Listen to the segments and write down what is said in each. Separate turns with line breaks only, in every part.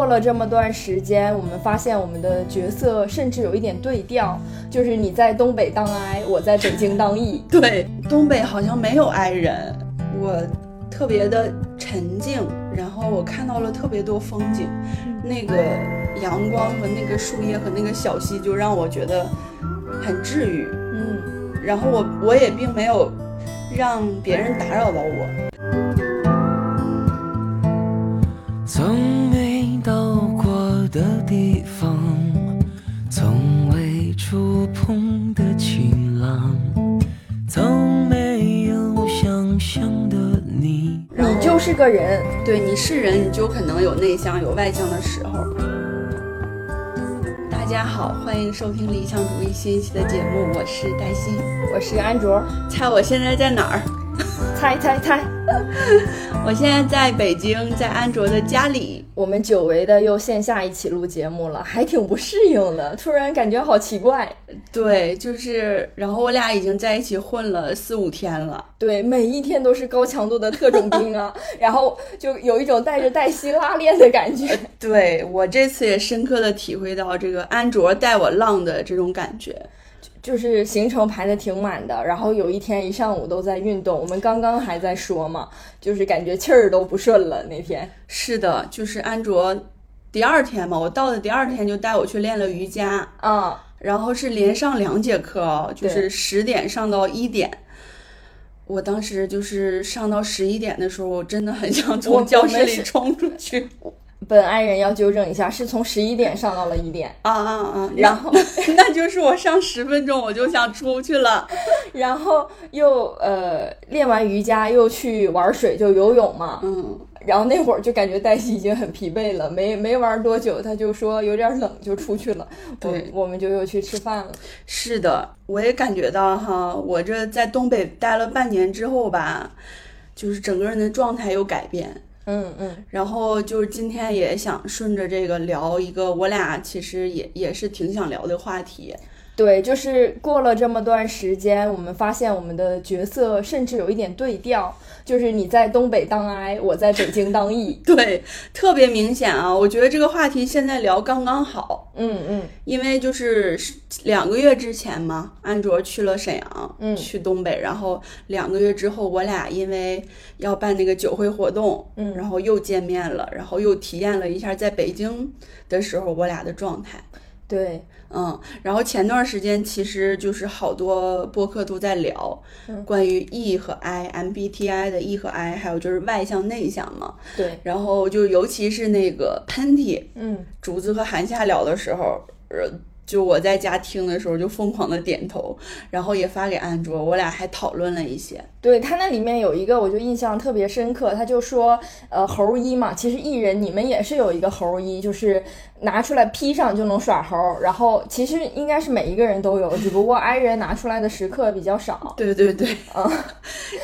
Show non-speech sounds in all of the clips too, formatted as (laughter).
过了这么段时间，我们发现我们的角色甚至有一点对调，就是你在东北当 I，我在北京当 E。(laughs)
对，东北好像没有 I 人，我特别的沉静，然后我看到了特别多风景，那个阳光和那个树叶和那个小溪就让我觉得很治愈。
嗯，
然后我我也并没有让别人打扰到我。
从的地方，从未触碰的晴朗，从没有想象的你。
你就是个人，
对你是人，你就可能有内向有外向的时候。大家好，欢迎收听理想主义新一期的节目，我是黛西。
我是安卓，
猜我现在在哪儿？
猜 (laughs) 猜猜，(laughs)
我现在在北京，在安卓的家里。
我们久违的又线下一起录节目了，还挺不适应的，突然感觉好奇怪。
对，就是，然后我俩已经在一起混了四五天了。
对，每一天都是高强度的特种兵啊，(laughs) 然后就有一种带着黛西拉练的感觉。
对我这次也深刻的体会到这个安卓带我浪的这种感觉。
就是行程排的挺满的，然后有一天一上午都在运动。我们刚刚还在说嘛，就是感觉气儿都不顺了那天。
是的，就是安卓第二天嘛，我到的第二天就带我去练了瑜伽，
啊，
然后是连上两节课哦，就
对
是十点上到一点。我当时就是上到十一点的时候，我真的很想从教室里冲出去。
本爱人要纠正一下，是从十一点上到了一点，
啊啊啊！
然后 (laughs)
那就是我上十分钟我就想出去了。(laughs)
然后又呃练完瑜伽又去玩水，就游泳嘛。
嗯，
然后那会儿就感觉黛西已经很疲惫了，没没玩多久，他就说有点冷，就出去了。
对
我，我们就又去吃饭了。
是的，我也感觉到哈，我这在东北待了半年之后吧，就是整个人的状态有改变。
嗯嗯，
然后就是今天也想顺着这个聊一个我俩其实也也是挺想聊的话题。
对，就是过了这么段时间，我们发现我们的角色甚至有一点对调，就是你在东北当 I，我在北京当 E。(laughs)
对，特别明显啊！我觉得这个话题现在聊刚刚好，
嗯嗯，
因为就是两个月之前嘛，安卓去了沈阳，
嗯
去东北，然后两个月之后，我俩因为要办那个酒会活动，
嗯
然后又见面了，然后又体验了一下在北京的时候我俩的状态。
对，
嗯，然后前段时间其实就是好多播客都在聊
嗯
关于 E 和 I，MBTI 的 E 和 I，还有就是外向内向嘛。
对，
然后就尤其是那个喷嚏，
嗯，
竹子和韩夏聊的时候，呃，就我在家听的时候就疯狂的点头，然后也发给安卓，我俩还讨论了一些。
对他那里面有一个我就印象特别深刻，他就说，呃，猴一嘛，其实艺人你们也是有一个猴一，就是拿出来披上就能耍猴，然后其实应该是每一个人都有，只不过 I 人拿出来的时刻比较少。
对对对，
嗯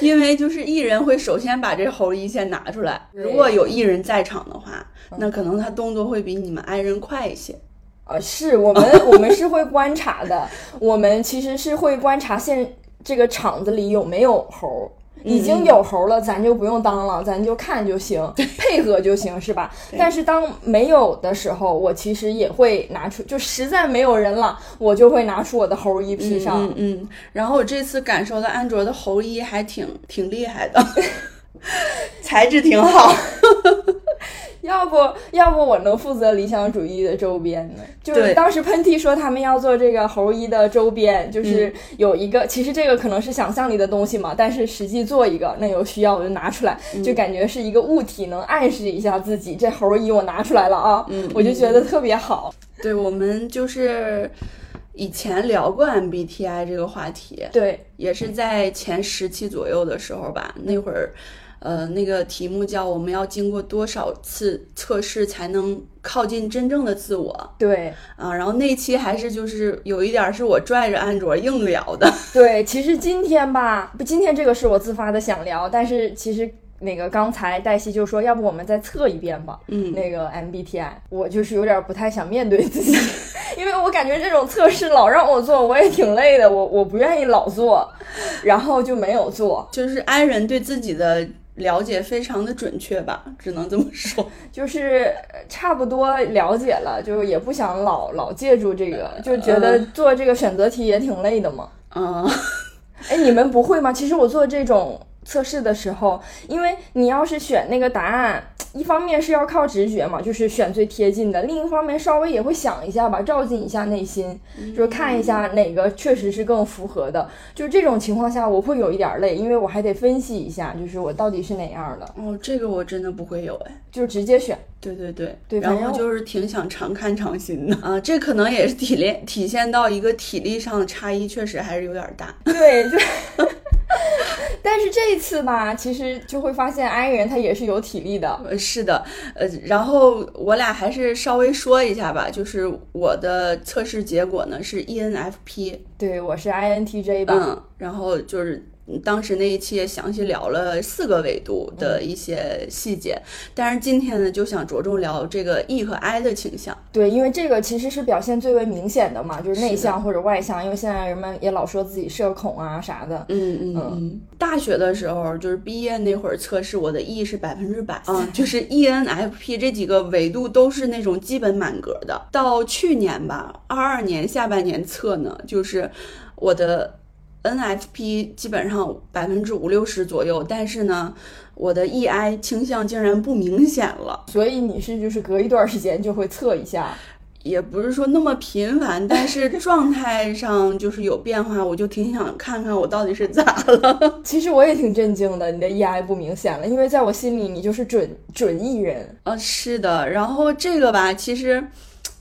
因为就是艺人会首先把这猴一先拿出来，(laughs) 如果有艺人在场的话，那可能他动作会比你们 I 人快一些。
呃，是我们我们是会观察的，我们其实是会观察现这个场子里有没有猴。已经有猴了，咱就不用当了，咱就看就行，配合就行，是吧？但是当没有的时候，我其实也会拿出，就实在没有人了，我就会拿出我的猴一披上。
嗯嗯，然后我这次感受到安卓的猴一还挺挺厉害的，(laughs) (laughs) 材质挺好。(laughs)
要不要不我能负责理想主义的周边呢？就是当时喷嚏说他们要做这个猴一的周边，就是有一个，其实这个可能是想象力的东西嘛，但是实际做一个，那有需要我就拿出来，就感觉是一个物体，能暗示一下自己这猴一我拿出来了啊，
嗯
我就觉得特别好。
对，我们就是以前聊过 MBTI 这个话题，
对，
也是在前十期左右的时候吧，那会儿。呃，那个题目叫“我们要经过多少次测试才能靠近真正的自我
对，”
啊？然后那期还是就是有一点儿是我拽着安卓硬聊的，(laughs)
对，其实今天吧，不，今天这个是我自发的想聊，但是其实那个刚才黛西就说，要不我们再测一遍吧。
嗯，
那个 MBTI，我就是有点不太想面对自己，(laughs) 因为我感觉这种测试老让我做，我也挺累的，我我不愿意老做，然后就没有做。
就是安人对自己的了解非常的准确吧，只能这么说。(laughs)
就是呃差不多了解了，就也不想老老借助这个，就觉得做这个选择题也挺累的嘛。
嗯，
哎，你们不会吗？其实我做这种测试的时候，因为你要是选那个答案，一方面是要靠直觉嘛，就是选最贴近的；另一方面稍微也会想一下吧，照进一下内心，就是看一下哪个确实是更符合的。就是这种情况下，我会有一点累，因为我还得分析一下，就是我到底是哪样的，
哦，这个我真的不会有哎。
就是直接选。
对对对，
对
然后就是挺想常看常新的啊，这可能也是体炼体现到一个体力上的差异，确实还是有点大。
对，就。(laughs) 但是这一次吧，其实就会发现 I 人他也是有体力的，
呃，是的，呃，然后我俩还是稍微说一下吧，就是我的测试结果呢是 E ENFP，
对我是 INTJ 吧，
嗯，然后就是嗯当时那一期也详细聊了四个维度的一些细节，但是今天呢就想着重聊这个 E 和 I 的倾向。
对，因为这个其实是表现最为明显的嘛，就是内向或者外向，因为现在人们也老说自己社恐啊啥的，
嗯嗯嗯，大学的时候就是毕业那会儿测试，我的 E 是百分之百，嗯，就是 ENFP 这几个维度都是那种基本满格的。到去年吧，二二年下半年测呢，就是我的 NFP 基本上百分之五六十左右，但是呢，我的 EI 倾向竟然不明显了。
所以你是就是隔一段时间就会测一下，
也不是说那么频繁，(laughs) 但是状态上就是有变化，我就挺想看看我到底是咋了。(laughs)
其实我也挺震惊的，你的 EI 不明显了，因为在我心里你就是准准 E 人，
啊，是的，然后这个吧，其实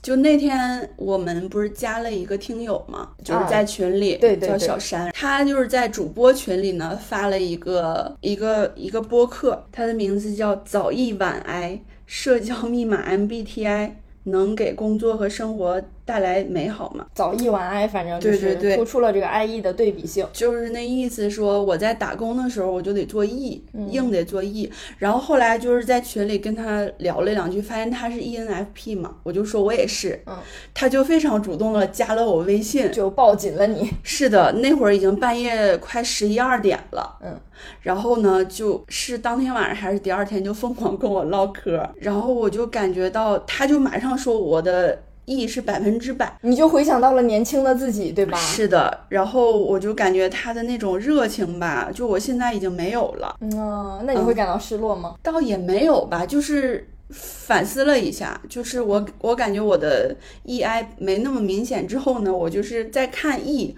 就那天我们不是加了一个听友嘛，就是在群里，叫
对对对。
小山，他就是在主播群里呢发了一个一个一个播客，他的名字叫早易晚癌社交密码 MBTI，能给工作和生活带来美好嘛？
早 E 晚 I，反正就是突出了这个 IE 的对比性。
就是那意思说，我在打工的时候我就得做 E，、
嗯
硬得做 E。然后后来就是在群里跟他聊了两句，发现他是 E ENFP 嘛，我就说我也是，
嗯，
他就非常主动的加了我微信。
就抱紧了你，
是的，那会儿已经半夜快十一二点了，
嗯，
然后呢，就是当天晚上还是第二天就疯狂跟我唠嗑，然后我就感觉到，他就马上说我的 E 是百分之百。
你就回想到了年轻的自己，对吧？
是的，然后我就感觉他的那种热情吧，就我现在已经没有了，
嗯啊，那你会感到失落吗？
倒也没有吧，就是反思了一下，就是我我感觉我的 EI 没那么明显之后呢，我就是在看 E，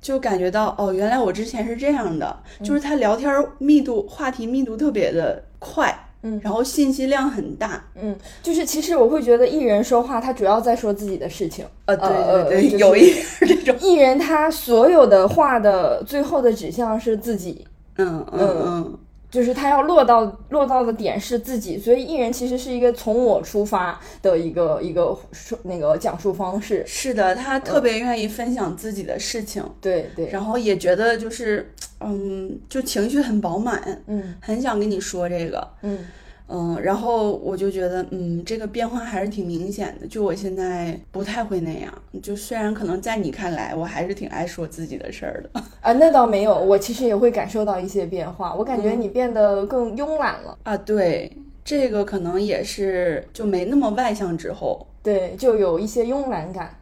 就感觉到哦，原来我之前是这样的，就是他聊天密度、话题密度特别的快，
嗯。
然后信息量很大，
嗯，就是其实我会觉得艺人说话，他主要在说自己的事情。
呃，对
呃
对对，
就是
有一点儿这种，
艺人他所有的话的最后的指向是自己，
嗯嗯。嗯，
就是他要落到落到的点是自己，所以艺人其实是一个从我出发的一个一个说那个讲述方式。
是的，他特别愿意分享自己的事情。
对对，
然后也觉得就是，嗯，就情绪很饱满，
嗯
很想跟你说这个，
嗯
嗯，然后我就觉得，嗯，这个变化还是挺明显的。就我现在不太会那样，就虽然可能在你看来，我还是挺爱说自己的事儿的 (laughs)
啊，那倒没有，我其实也会感受到一些变化，我感觉你变得更慵懒了。
啊。对，这个可能也是就没那么外向之后，
对，就有一些慵懒感。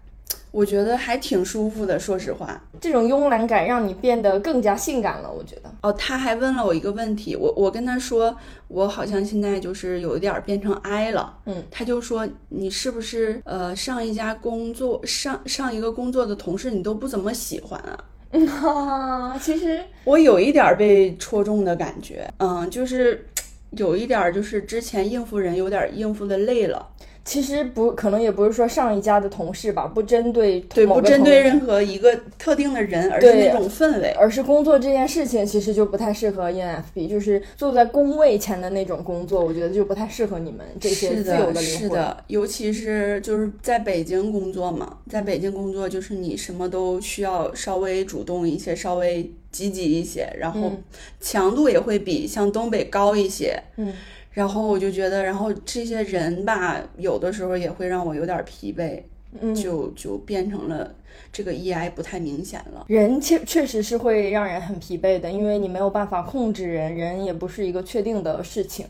我觉得还挺舒服的。说实话，
这种慵懒感让你变得更加性感了，我觉得。
哦，他还问了我一个问题，我我跟他说，我好像现在就是有一点儿变成 I 了。
嗯，
他就说你是不是呃上一家工作上上一个工作的同事你都不怎么喜欢啊？
啊，其实
我有一点儿被戳中的感觉，嗯，就是有一点儿就是之前应付人有点儿应付的累了，
其实不可能，也不是说上一家的同事吧，不针对
对，不针对任何一个特定的人，而是那种氛围。
而是工作这件事情其实就不太适合 ENFP，就是坐在工位前的那种工作，我觉得就不太适合你们这些
是
自由
的，
灵魂。
是的，尤其是就是在北京工作嘛，在北京工作就是你什么都需要稍微主动一些，稍微积极一些，然后
嗯
强度也会比像东北高一些。
嗯，
然后我就觉得，然后这些人吧，有的时候也会让我有点疲惫。
嗯，
就就变成了这个 EI 不太明显了。
人确确实是会让人很疲惫的，因为你没有办法控制人，人也不是一个确定的事情，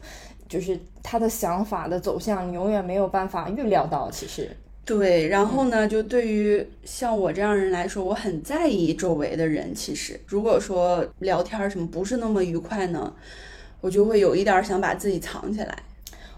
就是他的想法的走向，你永远没有办法预料到。其实，
对，然后呢，就对于像我这样人来说，我很在意周围的人。其实，如果说聊天什么不是那么愉快呢，我就会有一点想把自己藏起来。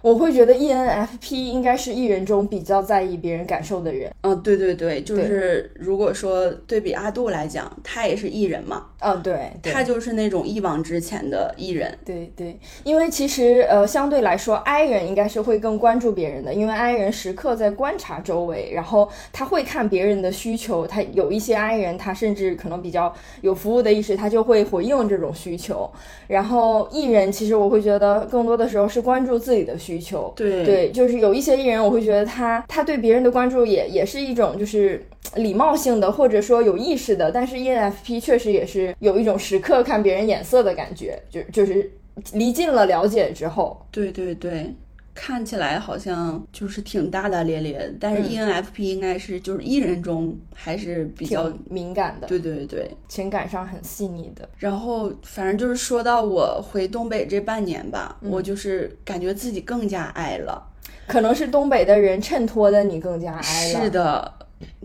我会觉得 ENFP 应该是艺人中比较在意别人感受的人。
嗯，对对对，就是如果说对比阿杜来讲，他也是艺人嘛，
嗯，对，对
他就是那种一往直前的艺人。
对对，因为其实呃，相对来说，I 人应该是会更关注别人的，因为 I 人时刻在观察周围，然后他会看别人的需求。他有一些 I 人，他甚至可能比较有服务的意识，他就会回应这种需求。然后 E 人，其实我会觉得更多的时候是关注自己的需求。
对。
对，就是有一些艺人，我会觉得他他对别人的关注也也是一种就是礼貌性的，或者说有意识的。但是 ENFP 确实也是有一种时刻看别人眼色的感觉，就就是离近了了解之后，
对对对，看起来好像就是挺大大咧咧的，但是
嗯
ENFP 应该是就是 E 人中还是比较
敏感的，
对对对。
情感上很细腻的。
然后反正就是说到我回东北这半年吧，
嗯
我就是感觉自己更加爱了。
可能是东北的人衬托的你更加爱了。
是的，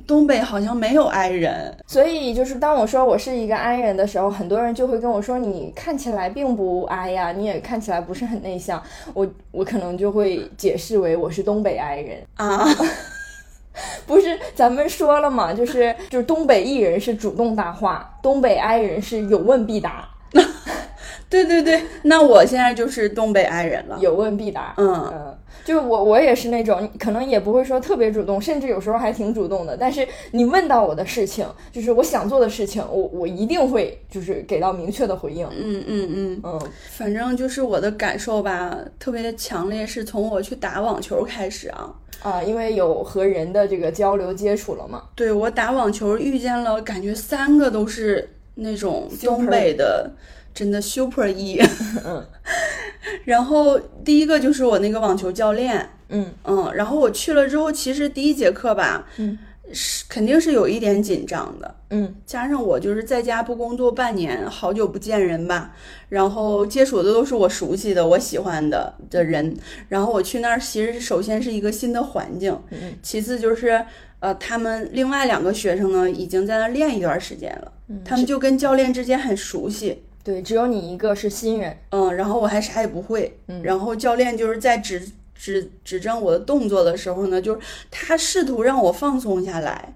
东北好像没有 I 人。
所以就是当我说我是一个 I 人的时候，很多人就会跟我说你看起来并不 I 呀，你也看起来不是很内向。我我可能就会解释为我是东北 I 人。
啊，(laughs)
不是咱们说了嘛，就是就是东北艺人是主动搭话，东北 I 人是有问必答，
对对对，那我现在就是东北爱人了。
有问必答。
嗯，
嗯，就我我也是那种，可能也不会说特别主动，甚至有时候还挺主动的。但是你问到我的事情，就是我想做的事情，我我一定会就是给到明确的回应。
嗯嗯嗯，
嗯
反正就是我的感受吧，特别的强烈，是从我去打网球开始啊。
啊，因为有和人的这个交流接触了嘛。
对我打网球遇见了，感觉三个都是那种东北的，真的 super E。
嗯。(laughs)
然后第一个就是我那个网球教练，
嗯。
嗯，然后我去了之后，其实第一节课吧，
嗯，
是肯定是有一点紧张的，
嗯。
加上我就是在家不工作半年，好久不见人吧，然后接触的都是我熟悉的、我喜欢的的人，然后我去那儿，其实首先是一个新的环境，
嗯。
其次就是呃，他们另外两个学生呢，已经在那儿练一段时间了，
嗯，
他们就跟教练之间很熟悉，
对，只有你一个是新人。
嗯，然后我还啥也不会，
嗯
然后教练就是在指指指正我的动作的时候呢，就是他试图让我放松下来，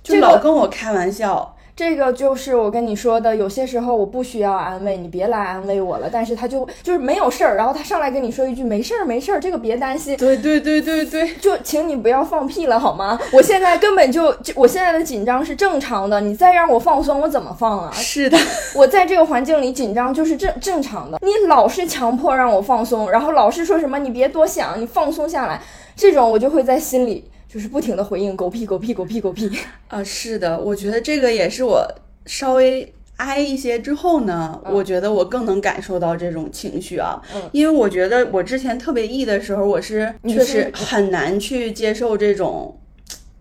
就老跟我开玩笑，
这个就是我跟你说的，有些时候我不需要安慰你，别来安慰我了。但是他就就是没有事儿，然后他上来跟你说一句没事儿没事儿，这个别担心，
对对对对对，(laughs)
就请你不要放屁了好吗？我现在根本就就我现在的紧张是正常的，你再让我放松，我怎么放啊？
是的，(laughs)
我在这个环境里紧张就是正正常的，你老是强迫让我放松，然后老是说什么你别多想，你放松下来，这种我就会在心里就是不停的回应狗屁狗屁狗屁狗屁。(laughs)
啊，是的，我觉得这个也是我稍微挨一些之后呢，
嗯
我觉得我更能感受到这种情绪啊，
嗯
因为我觉得我之前特别 E 的时候，我是确实很难去接受这种。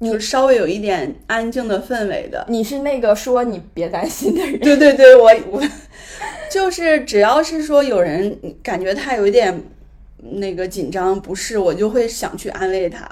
就是稍微有一点安静的氛围的，
你是那个说你别担心的人，
对对对，我我就是只要是说有人感觉他有一点那个紧张不适，我就会想去安慰他，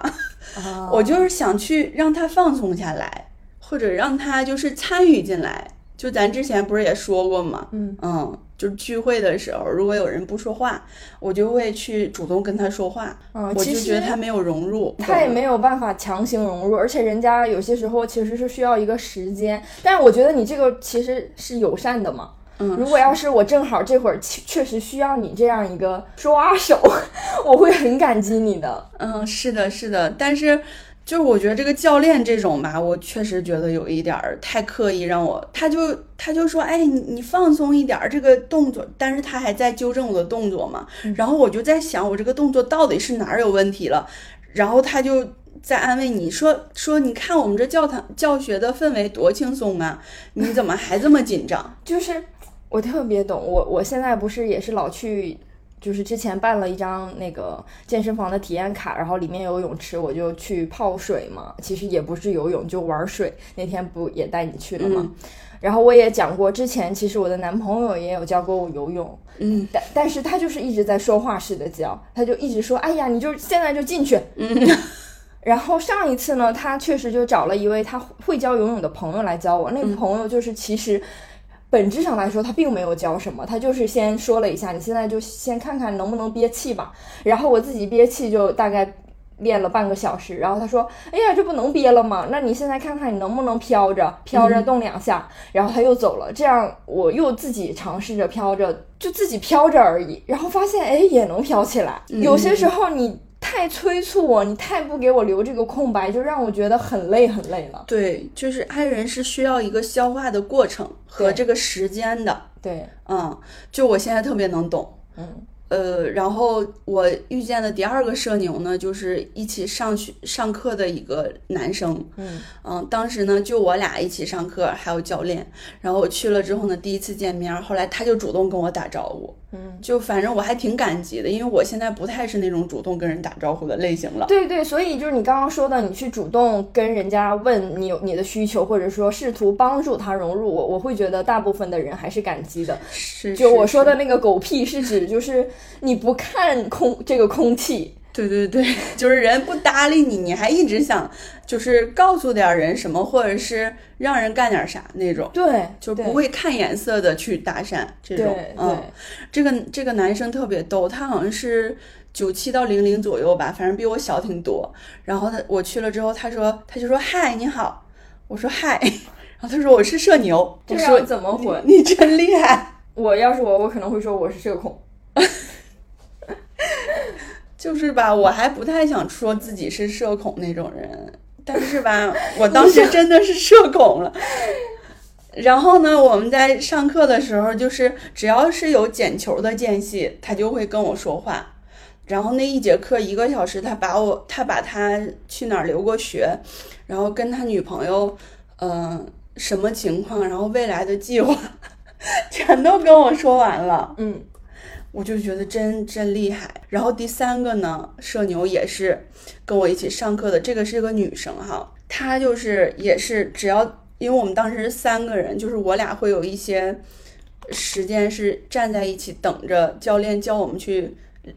啊
我就是想去让他放松下来，或者让他就是参与进来。就咱之前不是也说过吗？
嗯
嗯，就是聚会的时候，如果有人不说话，我就会去主动跟他说话，
嗯，
我就觉得他没有融入，
他也没有办法强行融入，而且人家有些时候其实是需要一个时间。但是我觉得你这个其实是友善的嘛。
嗯，
如果要是我正好这会儿确确实需要你这样一个抓手，(laughs) 我会很感激你的。
嗯，是的，是的，但是就是我觉得这个教练这种吧，我确实觉得有一点儿太刻意，让我他就他就说，哎，你你放松一点儿这个动作，但是他还在纠正我的动作嘛，然后我就在想，我这个动作到底是哪儿有问题了，然后他就。在安慰你说说，你看我们这教堂教学的氛围多轻松啊，你怎么还这么紧张？(laughs)
就是我特别懂，我我现在不是也是老去就是之前办了一张那个健身房的体验卡，然后里面有泳池，我就去泡水嘛。其实也不是游泳，就玩水。那天不也带你去了吗？然后我也讲过，之前其实我的男朋友也有教过我游泳，
嗯，
但但是他就是一直在说话式的教，他就一直说，哎呀，你就现在就进去。
嗯，(laughs)
然后上一次呢，他确实就找了一位他会教游泳的朋友来教我，那个朋友就是其实。本质上来说，他并没有教什么，他就是先说了一下，你现在就先看看能不能憋气吧。然后我自己憋气就大概练了半个小时，然后他说：“哎呀，这不能憋了吗？那你现在看看你能不能飘着，飘着动两下。”然后他又走了，这样我又自己尝试着飘着，就自己飘着而已。然后发现，哎，也能飘起来。有些时候你。太催促我，你太不给我留这个空白，就让我觉得很累很累了。
对，就是爱人是需要一个消化的过程和这个时间的。
对，
嗯，就我现在特别能懂。
嗯。
呃，然后我遇见的第二个社牛呢，就是一起上学上课的一个男生。
嗯
嗯，当时呢就我俩一起上课，还有教练。然后我去了之后呢，第一次见面，后来他就主动跟我打招呼。
嗯，
就反正我还挺感激的，因为我现在不太是那种主动跟人打招呼的类型了。
对对，所以就是你刚刚说的，你去主动跟人家问你有你的需求，或者说试图帮助他融入我，我会觉得大部分的人还是感激的。
是，
就我说的那个狗屁是指就是你不看空这个空气。
对对对，(laughs) 就是人不搭理你，你还一直想就是告诉点人什么，或者是让人干点啥那种。
对，
就不会看颜色的去搭讪这种。嗯，这个这个男生特别逗，他好像是九七到零零左右吧，反正比我小挺多。然后他我去了之后，他说他就说嗨你好，我说嗨，(laughs) 然后他说我是社牛，我说
怎么混？
你真厉害。
我要是我，我可能会说我是社恐。(laughs)
就是吧，我还不太想说自己是社恐那种人，但是吧，我当时真的是社恐了。然后呢，我们在上课的时候，就是只要是有捡球的间隙，他就会跟我说话。然后那一节课一个小时，他把我，他把他去哪儿留过学，然后跟他女朋友，嗯，什么情况，然后未来的计划，(laughs) 全都跟我说完了。
嗯。
我就觉得真真厉害。然后第三个呢，社牛也是跟我一起上课的，这个是个女生哈，她就是也是只要，因为我们当时是三个人，就是我俩会有一些时间是站在一起等着教练教我们去。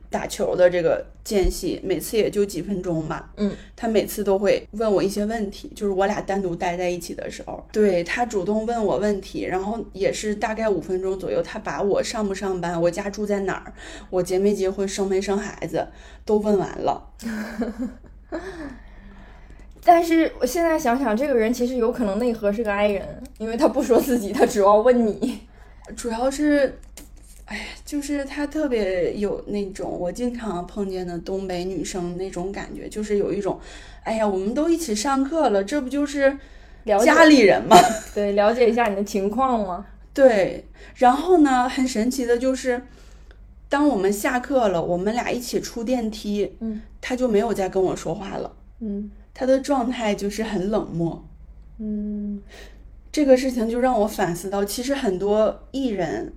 打球的这个间隙，每次也就几分钟吧。
嗯，
他每次都会问我一些问题，就是我俩单独待在一起的时候，对他主动问我问题，然后也是大概五分钟左右，他把我上不上班，我家住在哪儿，我结没结婚，生没生孩子，都问完了。(laughs)
但是我现在想想，这个人其实有可能内核是个 I 人，因为他不说自己，他主要问你，
主要是。哎，就是她特别有那种我经常碰见的东北女生那种感觉，就是有一种，哎呀，我们都一起上课了，这不就是家里人吗？(laughs)
对，了解一下你的情况吗？(laughs)
对，然后呢，很神奇的就是，当我们下课了，我们俩一起出电梯，
嗯，
他就没有再跟我说话了，
嗯，
他的状态就是很冷漠，
嗯，
这个事情就让我反思到，其实很多艺人。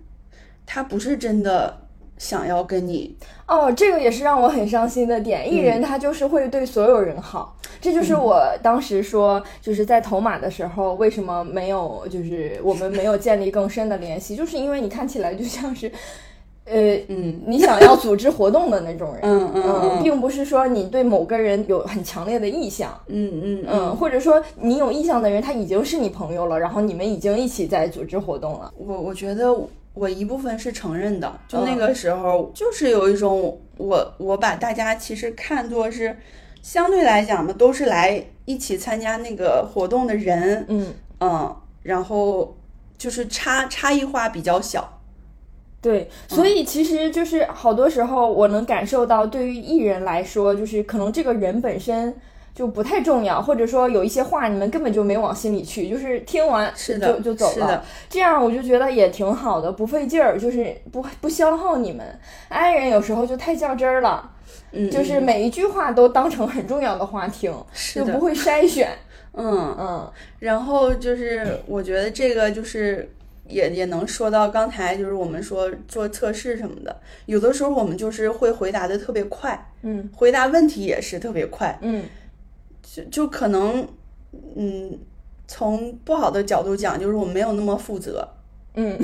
他不是真的想要跟你
哦，这个也是让我很伤心的点。艺人他就是会对所有人好，这就是我当时说，就是在投马的时候，为什么没有，就是我们没有建立更深的联系，就是因为你看起来就像是，呃，
嗯，
你想要组织活动的那种人，
嗯嗯嗯，
并不是说你对某个人有很强烈的意向，
嗯嗯
嗯，或者说你有意向的人他已经是你朋友了，然后你们已经一起在组织活动了。
我我觉得。我一部分是承认的，就那个时候，就是有一种我我把大家其实看作是相对来讲嘛，都是来一起参加那个活动的人，
嗯。
嗯，然后就是差差异化比较小，
对，所以其实就是好多时候我能感受到，对于艺人来说，就是可能这个人本身。就不太重要，或者说有一些话你们根本就没往心里去，就是听完就就走了。这样我就觉得也挺好的，不费劲儿，就是不不消耗你们。爱人有时候就太较真儿了，
嗯，
就是每一句话都当成很重要的话听，就不会筛选。
嗯。
嗯，
然后就是我觉得这个就是也也能说到刚才就是我们说做测试什么的，有的时候我们就是会回答的特别快，
嗯。
回答问题也是特别快，
嗯
就就可能，嗯，从不好的角度讲，就是我们没有那么负责，
嗯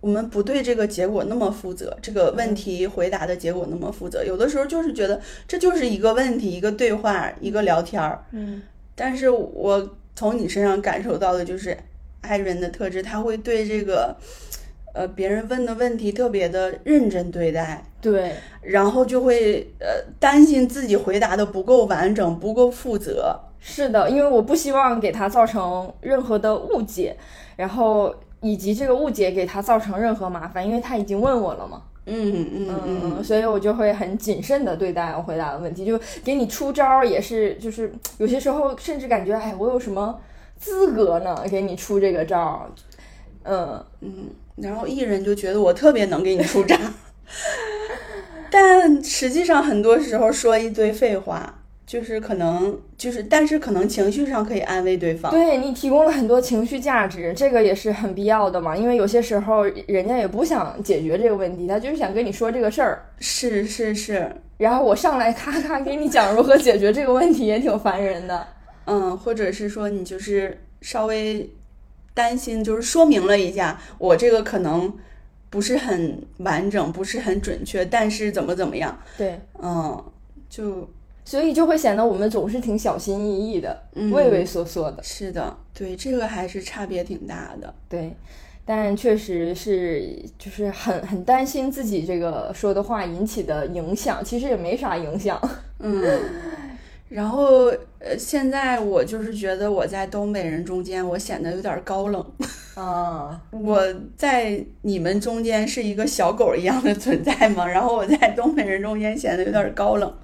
我们不对这个结果那么负责，这个问题回答的结果那么负责。有的时候就是觉得这就是一个问题，一个对话，一个聊天儿。
嗯
但是我从你身上感受到的就是爱人的特质，他会对这个，呃，别人问的问题特别的认真对待，
对，
然后就会呃担心自己回答的不够完整，不够负责。
是的，因为我不希望给他造成任何的误解，然后以及这个误解给他造成任何麻烦，因为他已经问我了嘛。
嗯嗯嗯
嗯，所以我就会很谨慎的对待我回答的问题，就给你出招儿也是，就是有些时候甚至感觉，哎，我有什么资格呢？给你出这个招儿？嗯，
嗯，然后艺人就觉得我特别能给你出招，(laughs) 但实际上很多时候说一堆废话，就是可能就是，但是可能情绪上可以安慰对方。
对你提供了很多情绪价值，这个也是很必要的嘛。因为有些时候人家也不想解决这个问题，他就是想跟你说这个事儿，
是是是，
然后我上来咔咔给你讲如何解决这个问题，也挺烦人的。
嗯，或者是说你就是稍微担心，就是说明了一下，我这个可能不是很完整，不是很准确，但是怎么怎么样，
对，
嗯，就
所以就会显得我们总是挺小心翼翼的，
嗯
畏畏缩缩的。
是的，对，这个还是差别挺大的。
对，但确实是就是很很担心自己这个说的话引起的影响，其实也没啥影响。
嗯，(laughs) 然后呃，现在我就是觉得我在东北人中间，我显得有点高冷。(laughs)
啊，
我在你们中间是一个小狗一样的存在嘛，然后我在东北人中间显得有点高冷。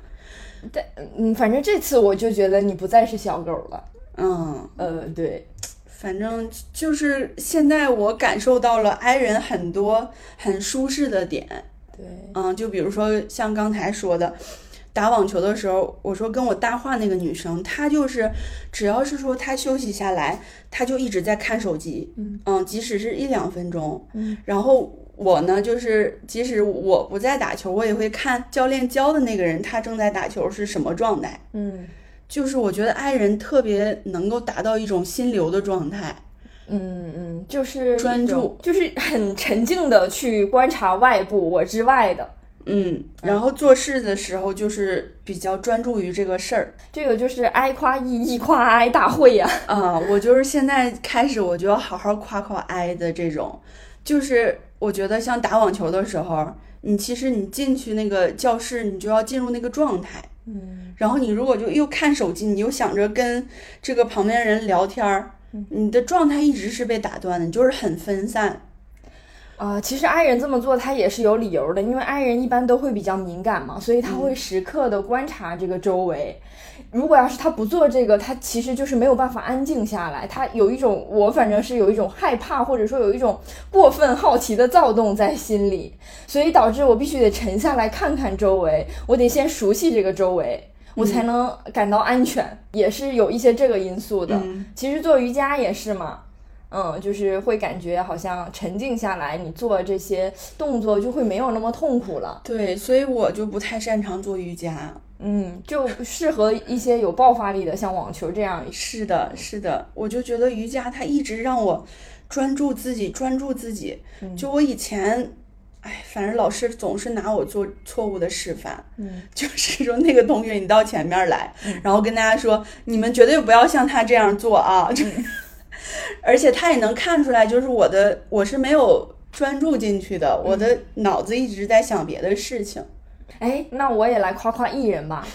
但嗯，反正这次我就觉得你不再是小狗了。
嗯，
呃，对，
反正就是现在我感受到了 i 人很多很舒适的点。
对，
嗯，就比如说像刚才说的，打网球的时候，我说跟我搭话那个女生，她就是只要是说她休息下来，她就一直在看手机，
嗯
即使是一两分钟，
嗯，
然后我呢，就是即使我不在打球，我也会看教练教的那个人他正在打球是什么状态，
嗯
就是我觉得爱人特别能够达到一种心流的状态，
嗯嗯，就是
专注，
就是很沉静的去观察外部我之外的。
嗯，然后做事的时候就是比较专注于这个事儿。
这个就是哀夸一，一夸哀大会呀、
啊，我就是现在开始，我就要好好夸夸 I 的这种，就是我觉得像打网球的时候，你其实你进去那个教室，你就要进入那个状态，
嗯
然后你如果就又看手机，你又想着跟这个旁边人聊天儿，你的状态一直是被打断的，你就是很分散。
啊、其实 I 人这么做，他也是有理由的，因为 I 人一般都会比较敏感嘛，所以他会时刻的观察这个周围。如果要是他不做这个，他其实就是没有办法安静下来。他有一种，我反正是有一种害怕，或者说有一种过分好奇的躁动在心里，所以导致我必须得沉下来看看周围，我得先熟悉这个周围，我才能感到安全，也是有一些这个因素的。
嗯
其实做瑜伽也是嘛，嗯，就是会感觉好像沉静下来，你做这些动作就会没有那么痛苦了。
对，所以我就不太擅长做瑜伽。
嗯，就适合一些有爆发力的，像网球这样。
是的，是的，我就觉得瑜伽它一直让我专注自己，专注自己。就我以前，哎，反正老师总是拿我做错误的示范，
嗯，(laughs)
就是说那个同学你到前面来，然后跟大家说，你们绝对不要像他这样做啊。就而且他也能看出来，就是我的我是没有专注进去的，我的脑子一直在想别的事情。
哎，那我也来夸夸艺人吧，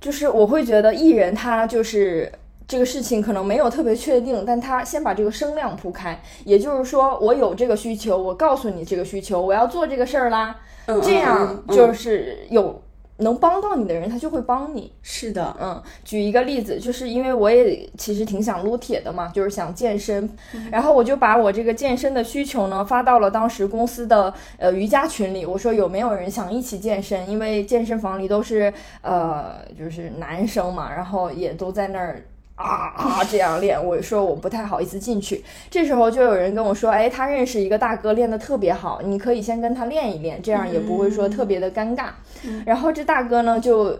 就是我会觉得艺人他就是。这个事情可能没有特别确定，但他先把这个声量铺开，也就是说，我有这个需求，我告诉你这个需求，我要做这个事儿啦，
嗯，
这样就是有能帮到你的人，他就会帮你。
是的，
嗯，举一个例子，就是因为我也其实挺想撸铁的嘛，就是想健身，然后我就把我这个健身的需求呢发到了当时公司的呃瑜伽群里，我说有没有人想一起健身？因为健身房里都是呃就是男生嘛，然后也都在那儿啊啊这样练，我说我不太好意思进去。这时候就有人跟我说，哎，他认识一个大哥练得特别好，你可以先跟他练一练，这样也不会说特别的尴尬。然后这大哥呢就。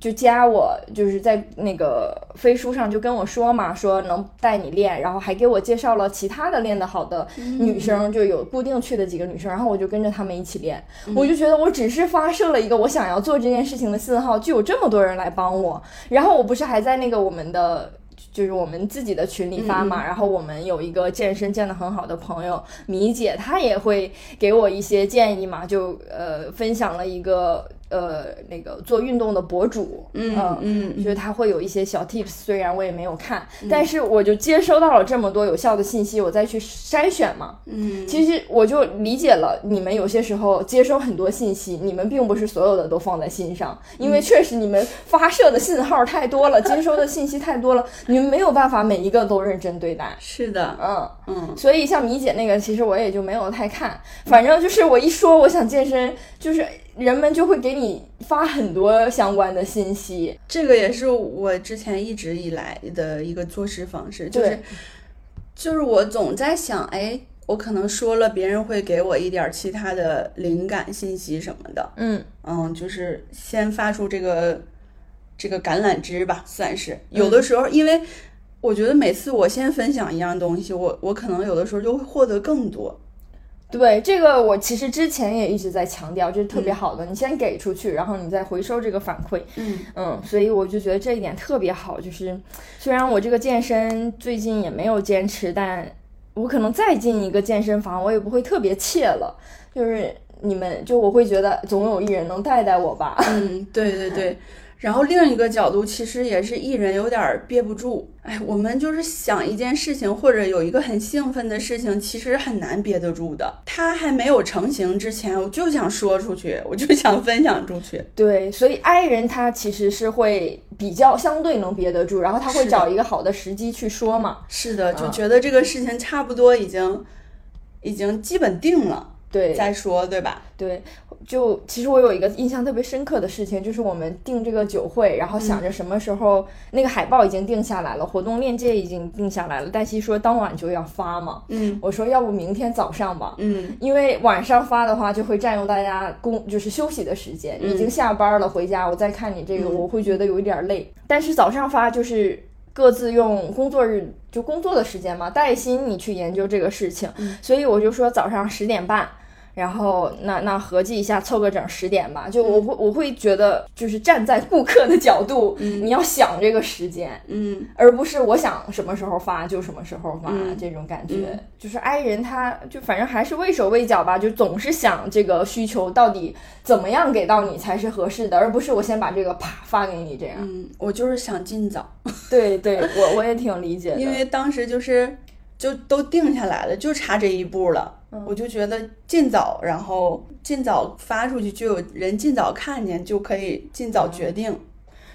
就加我，就是在那个飞书上就跟我说嘛，说能带你练，然后还给我介绍了其他的练得好的女生，就有固定去的几个女生，然后我就跟着他们一起练。我就觉得我只是发射了一个我想要做这件事情的信号，就有这么多人来帮我。然后我不是还在那个我们的就是我们自己的群里发嘛，然后我们有一个健身健得很好的朋友米姐，她也会给我一些建议嘛，就呃分享了一个。呃，那个做运动的博主，
嗯嗯，
就是他会有一些小 tips，虽然我也没有看，但是我就接收到了这么多有效的信息，我再去筛选嘛。
嗯，
其实我就理解了，你们有些时候接收很多信息，你们并不是所有的都放在心上，因为确实你们发射的信号太多了，接收的信息太多了，(laughs) 你们没有办法每一个都认真对待。
是的，
嗯
嗯，
所以像米姐那个，其实我也就没有太看，反正就是我一说我想健身，就是。人们就会给你发很多相关的信息，
这个也是我之前一直以来的一个做事方式，就是就是我总在想，哎，我可能说了，别人会给我一点其他的灵感信息什么的，
嗯。
嗯，就是先发出这个这个橄榄枝吧，算是。有的时候，因为我觉得每次我先分享一样东西，我我可能有的时候就会获得更多。
对这个，我其实之前也一直在强调，这是特别好的。你先给出去，然后你再回收这个反馈。
嗯
嗯，所以我就觉得这一点特别好。就是虽然我这个健身最近也没有坚持，但我可能再进一个健身房，我也不会特别怯了。就是你们，就我会觉得总有一人能带带我吧。(laughs)
嗯，对对对。然后另一个角度，其实也是艺人有点憋不住。哎，我们就是想一件事情，或者有一个很兴奋的事情，其实很难憋得住的。他还没有成型之前，我就想说出去，我就想分享出去。
对，所以 I 人他其实是会比较相对能憋得住，然后他会找一个好的时机去说嘛。
是的，就觉得这个事情差不多已经，已经基本定了。
对，
再说，对吧？
对，就其实我有一个印象特别深刻的事情，就是我们订这个酒会，然后想着什么时候那个海报已经定下来了，活动链接已经定下来了，黛西说当晚就要发嘛。
嗯，
我说要不明天早上吧。
嗯，
因为晚上发的话就会占用大家工就是休息的时间，已经下班了回家，我再看你这个我会觉得有一点累。但是早上发就是各自用工作日就工作的时间嘛，带薪你去研究这个事情，所以我就说早上十点半。然后那那合计一下，凑个整十点吧。就我会我会觉得，就是站在顾客的角度，你要想这个时间，
嗯，
而不是我想什么时候发就什么时候发这种感觉。就是 I 人他就反正还是畏手畏脚吧，就总是想这个需求到底怎么样给到你才是合适的，而不是我先把这个啪发给你这样。
嗯，我就是想尽早。(laughs)
对对，我我也挺理解的，
因为当时就是就都定下来了，就差这一步了。我就觉得尽早，然后尽早发出去，就有人尽早看见，就可以尽早决定。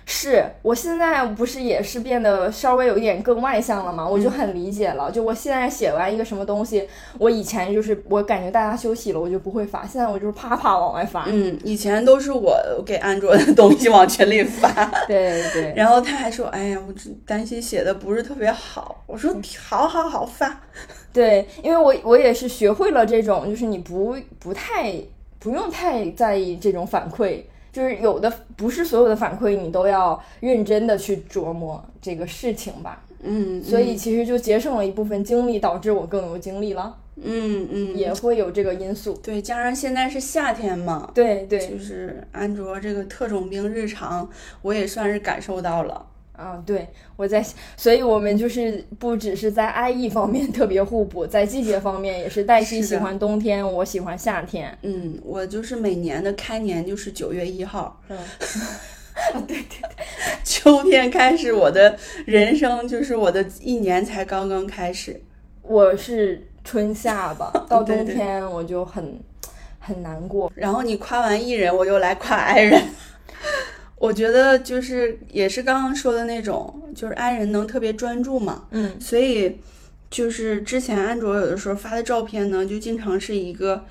是我现在不是也是变得稍微有一点更外向了吗？我就很理解了。就我现在写完一个什么东西，我以前就是我感觉大家休息了，我就不会发。现在我就是啪啪往外发。
嗯，以前都是我给安卓的东西往群里发。(laughs)
对对。
然后他还说：“哎呀，我担心写的不是特别好。”我说：“好好好，发。(laughs) ”
对，因为我我也是学会了这种，就是你不不太不用太在意这种反馈。就是有的不是所有的反馈你都要认真的去琢磨这个事情吧，
嗯，
所以其实就节省了一部分精力，导致我更有精力了，
嗯嗯，
也会有这个因素。
对，加上现在是夏天嘛，
对对，
就是安卓这个特种兵日常，我也算是感受到了。
啊，对，我在，所以我们就是不只是在爱意方面特别互补，在季节方面也是，黛西喜欢冬天，我喜欢夏天。
嗯，我就是每年的开年就是九月一号。
嗯，(laughs) 对对对，
秋天开始，我的人生就是我的一年才刚刚开始。
我是春夏吧，(laughs) 到冬天我就很很难过。
然后你夸完艺人，我又来夸爱人。我觉得就是也是刚刚说的那种，就是爱人能特别专注嘛，
嗯，
所以就是之前安卓有的时候发的照片呢，就经常是一个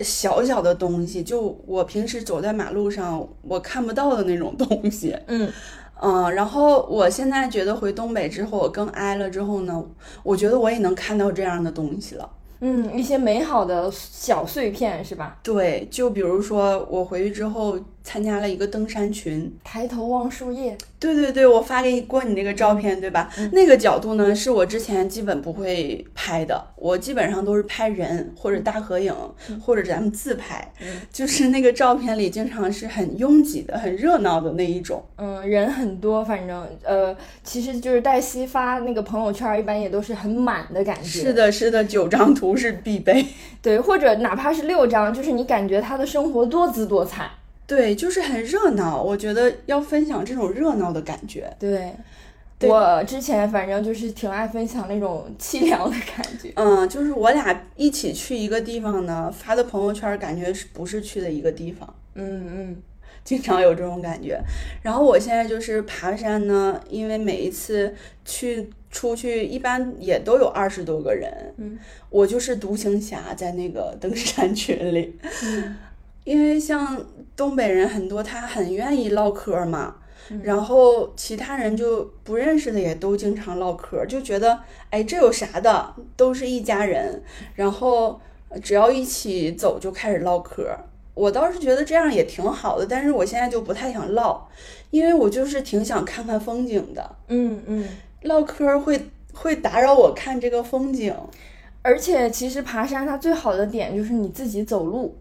小小的东西，就我平时走在马路上我看不到的那种东西，
嗯 (laughs)
嗯，然后我现在觉得回东北之后，我更挨了之后呢，我觉得我也能看到这样的东西了。
嗯，一些美好的小碎片是吧？
对，就比如说我回去之后参加了一个登山群，
抬头望树叶。
对对对，我发给过你那个照片，对吧？那个角度呢，是我之前基本不会拍的，我基本上都是拍人或者大合影，或者咱们自拍，就是那个照片里经常是很拥挤的、很热闹的那一种。
嗯，人很多，反正呃，其实就是黛西发那个朋友圈，一般也都是很满的感觉。
是的，是的，九张图是必备。
对，或者哪怕是六张，就是你感觉他的生活多姿多彩。
对，就是很热闹。我觉得要分享这种热闹的感觉。
对，我之前反正就是挺爱分享那种凄凉的感觉。
嗯，就是我俩一起去一个地方呢，发的朋友圈感觉是不是去的一个地方？
嗯嗯，
经常有这种感觉。然后我现在就是爬山呢，因为每一次去出去，一般也都有二十多个人。
嗯，
我就是独行侠，在那个登山群里。
嗯。
因为像东北人很多，他很愿意唠嗑嘛，然后其他人就不认识的也都经常唠嗑，就觉得哎这有啥的，都是一家人，然后只要一起走就开始唠嗑。我倒是觉得这样也挺好的，但是我现在就不太想唠，因为我就是挺想看看风景的。
嗯嗯，
唠嗑会会打扰我看这个风景，
而且其实爬山它最好的点就是你自己走路。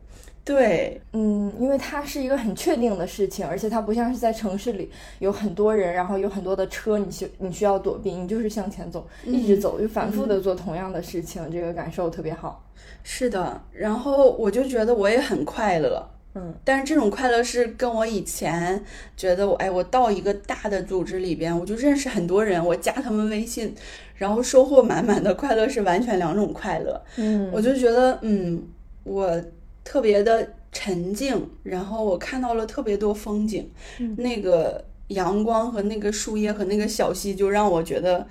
对，
嗯，因为它是一个很确定的事情，而且它不像是在城市里有很多人，然后有很多的车，你需你需要躲避，你就是向前走，一直走，就反复的做同样的事情，这个感受特别好。
是的，然后我就觉得我也很快乐，
嗯，
但是这种快乐是跟我以前觉得我，哎，我到一个大的组织里边，我就认识很多人，我加他们微信，然后收获满满的快乐是完全两种快乐。
嗯，
我就觉得，嗯，我。特别的沉静，然后我看到了特别多风景，那个阳光和那个树叶和那个小溪就让我觉得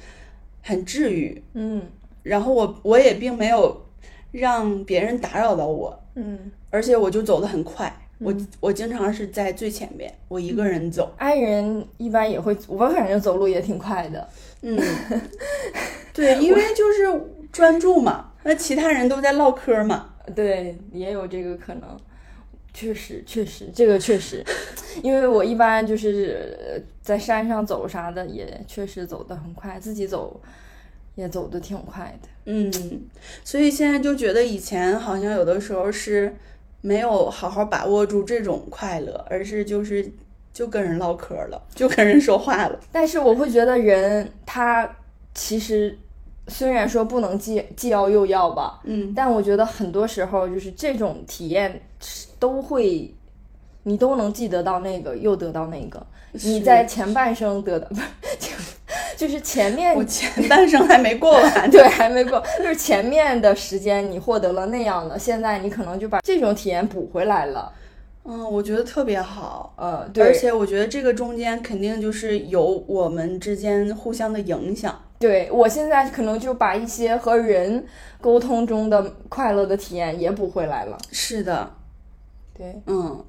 很治愈。
嗯，
然后我我也并没有让别人打扰到我。
嗯，
而且我就走得很快，我我经常是在最前面，我一个人走。
爱人一般也会，我反正走路也挺快的。
嗯，对，因为就是专注嘛，那其他人都在唠嗑嘛。
对，也有这个可能，确实，确实，这个确实，(laughs) 因为我一般就是在山上走啥的，也确实走得很快，自己走也走得挺快的。
嗯，所以现在就觉得以前好像有的时候是没有好好把握住这种快乐，而是就是就跟人唠嗑了，就跟人说话了。
但是我会觉得人他其实。虽然说不能既既要又要吧，
嗯，
但我觉得很多时候就是这种体验都会，你都能既得到那个又得到那个。你在前半生得到不是，就是前面
我前半生还没过完，(laughs)
对，还没过，就是前面的时间你获得了那样的，现在你可能就把这种体验补回来了。
嗯，我觉得特别好，
呃，对，
而且我觉得这个中间肯定就是有我们之间互相的影响。
对我现在可能就把一些和人沟通中的快乐的体验也补回来了。
是的，
对，
嗯，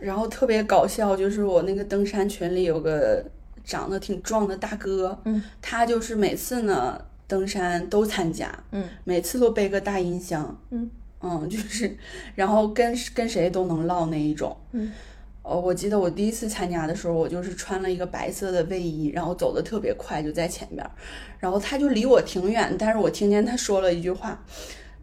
然后特别搞笑，就是我那个登山群里有个长得挺壮的大哥，
嗯，
他就是每次呢登山都参加，
嗯，
每次都背个大音箱，
嗯。
嗯，就是，然后跟跟谁都能唠那一种。
嗯，
哦，我记得我第一次参加的时候，我就是穿了一个白色的卫衣，然后走的特别快，就在前面。然后他就离我挺远，但是我听见他说了一句话，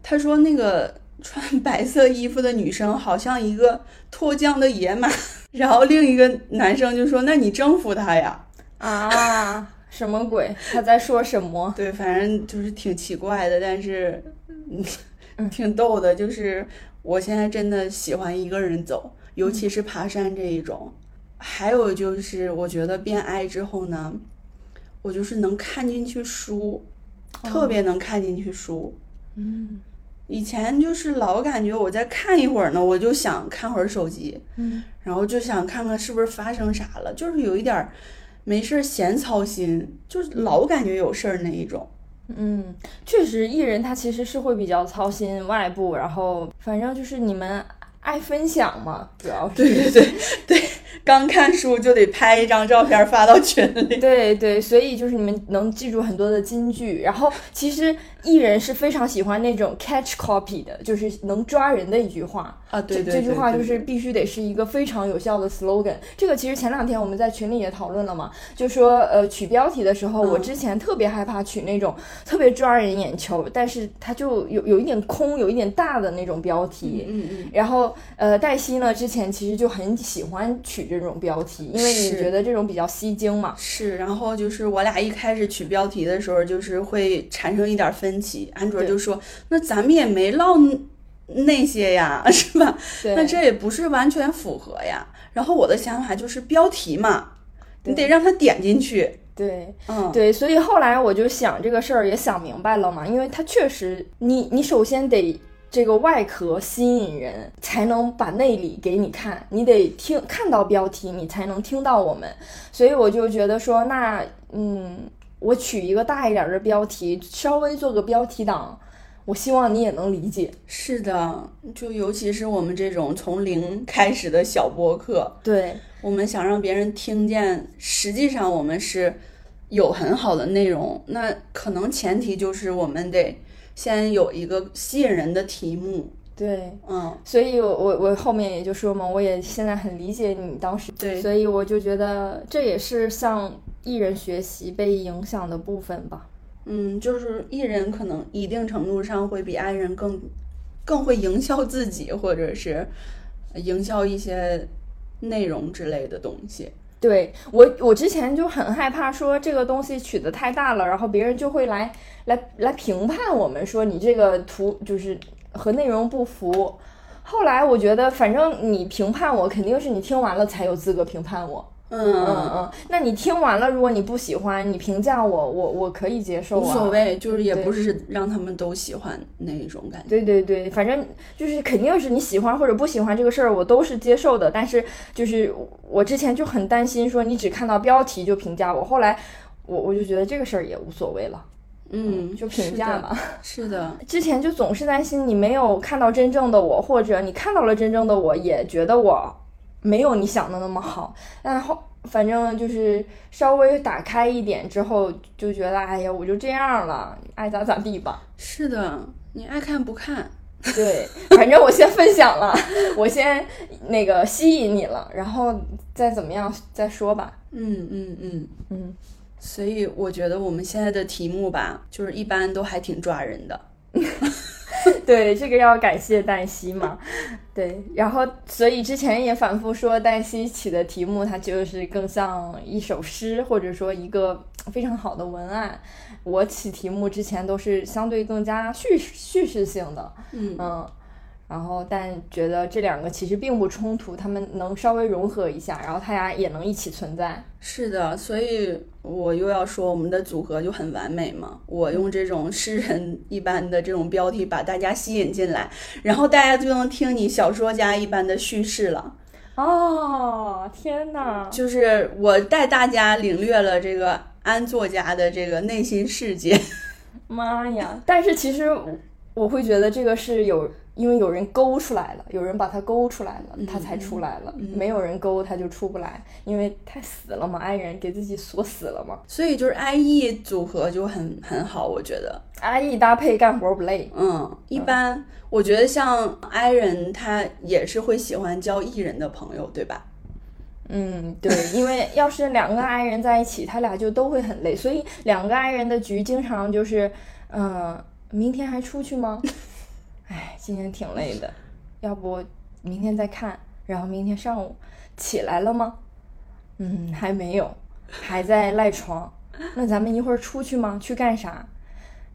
他说那个穿白色衣服的女生好像一个脱缰的野马。(laughs) 然后另一个男生就说：“那你征服他呀？”
啊，什么鬼？他在说什么？
对，反正就是挺奇怪的，但是，嗯。(laughs) 挺逗的，就是我现在真的喜欢一个人走，尤其是爬山这一种。还有就是，我觉得变矮之后呢，我就是能看进去书，特别能看进去书。
嗯，
以前就是老感觉我在看一会儿呢，我就想看会儿手机，
嗯，
然后就想看看是不是发生啥了，就是有一点儿没事儿闲操心，就是老感觉有事儿那一种。
嗯，确实，艺人他其实是会比较操心外部，然后反正就是你们爱分享嘛，主要。是
对对对对，刚看书就得拍一张照片发到群里。
对对，所以就是你们能记住很多的金句，然后其实艺人是非常喜欢那种 catch copy 的，就是能抓人的一句话。
啊，对对
这句话就是必须得是一个非常有效的 slogan。这个其实前两天我们在群里也讨论了嘛，就说呃取标题的时候，我
嗯
之前特别害怕取那种特别抓人眼球，但是它就有有一点空、有一点大的那种标题。
嗯嗯，
然后，呃，黛西呢，之前其实就很喜欢取这种标题，因为你
是
觉得这种比较吸睛嘛。
是。然后就是我俩一开始取标题的时候，就是会产生一点分歧。安卓就说：“那咱们也没唠那些呀，(laughs) 是吧？
对，
那这也不是完全符合呀。”然后我的想法就是标题嘛，你得让他点进去。
对
嗯，
对，所以后来我就想这个事儿也想明白了嘛，因为他确实，你你首先得这个外壳吸引人，才能把内里给你看，你得听看到标题，你才能听到我们。所以我就觉得说，那嗯，我取一个大一点儿的标题，稍微做个标题党，我希望你也能理解。
是的，就尤其是我们这种从零开始的小播客，
对
我们想让别人听见，实际上我们是有很好的内容，那可能前提就是我们得先有一个吸引人的题目。
对，
嗯，
所以我我我后面也就说嘛，我也现在很理解你当时，
对
所以我就觉得这也是向艺人学习被影响的部分吧。
嗯，就是艺人可能一定程度上会比爱人更更会营销自己，或者是营销一些内容之类的东西。
对我，我之前就很害怕说这个东西取得太大了，然后别人就会来来来评判我们，说你这个图就是和内容不符。后来我觉得，反正你评判我，肯定是你听完了才有资格评判我。
嗯
嗯嗯，那你听完了，如果你不喜欢，你评价我，我我可以接受啊，
无所。谓，就是也不是让他们都喜欢那一种感觉。
对对对，反正就是肯定是你喜欢或者不喜欢这个事儿，我都是接受的。但是就是我之前就很担心说你只看到标题就评价我，后来我我就觉得这个事儿也无所谓了，
嗯，
就评价嘛。
是的。
之前就总是担心你没有看到真正的我，或者你看到了真正的我，也觉得我没有你想的那么好。但后反正就是稍微打开一点之后，就觉得哎呀，我就这样了，爱咋咋地吧。
是的，你爱看不看。
对，反正我先分享了，(laughs) 我先那个吸引你了，然后再怎么样再说吧。
嗯嗯嗯。
嗯，
所以我觉得我们现在的题目吧，就是一般都还挺抓人的。(laughs)
对，这个要感谢黛西嘛。对，然后所以之前也反复说黛西起的题目，它就是更像一首诗，或者说一个非常好的文案。我起题目之前都是相对更加叙叙事性的，
嗯
嗯，然后但觉得这两个其实并不冲突，他们能稍微融合一下，然后他俩也能一起存在。
是的，所以我又要说我们的组合就很完美嘛。我用这种诗人一般的这种标题把大家吸引进来，然后大家就能听你小说家一般的叙事了。
哦，天哪！
就是我带大家领略了这个安作家的这个内心世界。(laughs)
妈呀！但是其实我我会觉得这个是有，因为有人勾出来了，有人把它勾出来了，它才出来了。没有人勾，它就出不来，因为太死了嘛，爱人给自己锁死了嘛。
所以就是 I E 组合就很很好，我觉得。
I E 搭配干活不累。
嗯，一般我觉得像 I 人他也是会喜欢交 E 人的朋友，对吧？
嗯，对，因为要是两个 I 人在一起，他俩就都会很累，所以两个 I 人的局经常就是，嗯、明天还出去吗？哎，今天挺累的，要不明天再看。然后明天上午起来了吗？嗯，还没有，还在赖床。那咱们一会儿出去吗？去干啥？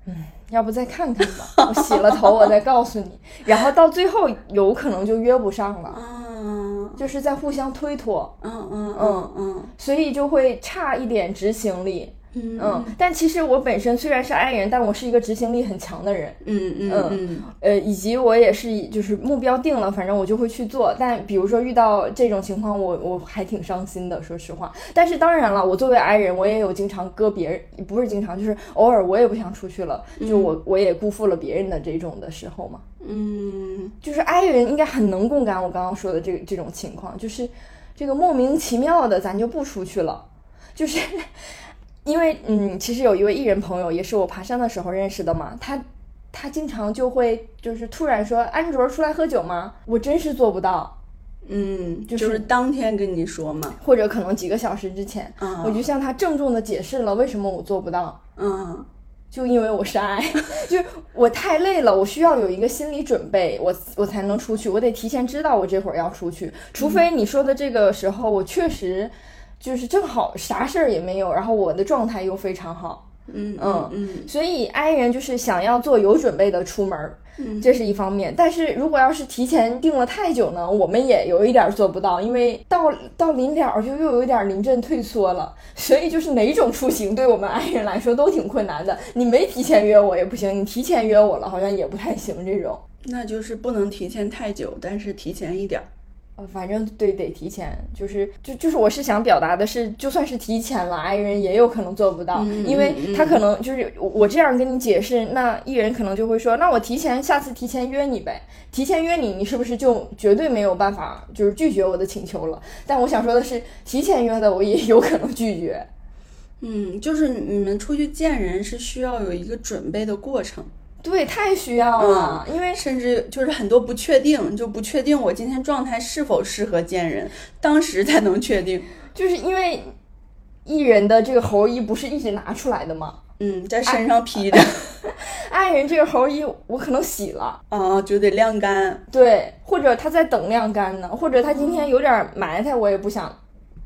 嗯，要不再看看吧。我洗了头，我再告诉你。然后到最后有可能就约不上了，
嗯
就是在互相推脱。
嗯嗯嗯嗯
所以就会差一点执行力。
嗯
嗯，但其实我本身虽然是爱人，但我是一个执行力很强的人。
嗯嗯嗯
呃，以及我也是就是目标定了，反正我就会去做。但比如说遇到这种情况，我我还挺伤心的，说实话。但是当然了，我作为爱人，我也有经常割别人，不是经常，就是偶尔我也不想出去了，就我我也辜负了别人的这种的时候嘛。
嗯
就是 I 人应该很能共感我刚刚说的这个这种情况，就是这个莫名其妙的咱就不出去了，就是因为嗯，其实有一位艺人朋友也是我爬山的时候认识的嘛，他他经常就会就是突然说安卓出来喝酒吗？我真是做不到。
嗯，
就
就是当天跟你说嘛，
或者可能几个小时之前，
嗯
我就向他郑重的解释了为什么我做不到，
嗯
就因为我是爱，(laughs) 就我太累了，我需要有一个心理准备，我我才能出去，我得提前知道我这会儿要出去，除非你说的这个时候我确实就是正好啥事儿也没有，然后我的状态又非常好，
嗯
嗯
嗯
所以 I 人就是想要做有准备的出门这是一方面。但是如果要是提前定了太久呢，我们也有一点儿做不到，因为到到临了就又有一点儿临阵退缩了。所以就是哪种出行对我们 I 人来说都挺困难的。你没提前约我也不行，你提前约我了好像也不太行。这种，
那就是不能提前太久，但是提前一点儿。
呃，反正对得提前，就是就就是我是想表达的是，就算是提前了，I 人也有可能做不到，
嗯
因为
嗯
他可能就是我我这样跟你解释，那艺人可能就会说，那我提前下次提前约你呗，提前约你，你是不是就绝对没有办法就是拒绝我的请求了？但我想说的是，提前约的我也有可能拒绝。
嗯，就是你们出去见人是需要有一个准备的过程，
对，太需要了，因为
甚至就是很多不确定，就不确定我今天状态是否适合见人，当时才能确定。
就是因为艺人的这个猴衣不是一直拿出来的吗？
嗯，在身上披着 (laughs)
爱人这个猴衣我可能洗了。
啊，就得晾干。
对，或者他在等晾干呢，或者他今天有点埋汰，我也不想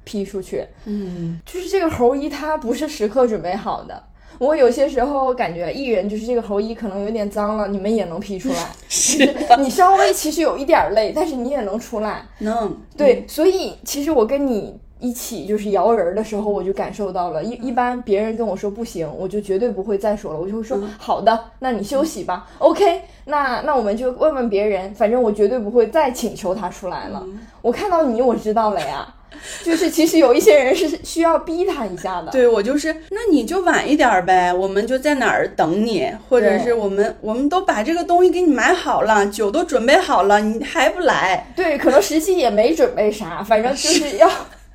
披出去。
嗯，
就是这个猴衣，它不是时刻准备好的。(laughs) 我有些时候感觉艺人就是这个猴衣可能有点脏了，你们也能 P 出来。(laughs)
是
你稍微其实有一点累，但是你也能出来。
能
对，所以其实我跟你一起就是摇人的时候，我就感受到了。一一般别人跟我说不行，我就绝对不会再说了，我就会说、好的，那你休息吧。OK，那那我们就问问别人，反正我绝对不会再请求他出来了。我看到你，我知道了呀。(laughs) 就是其实有一些人是需要逼他一下的。
对我就是，那你就晚一点儿呗，我们就在哪儿等你，或者是我们我们都把这个东西给你买好了，酒都准备好了，你还不来，
对，可能实际也没准备啥，反正就是要。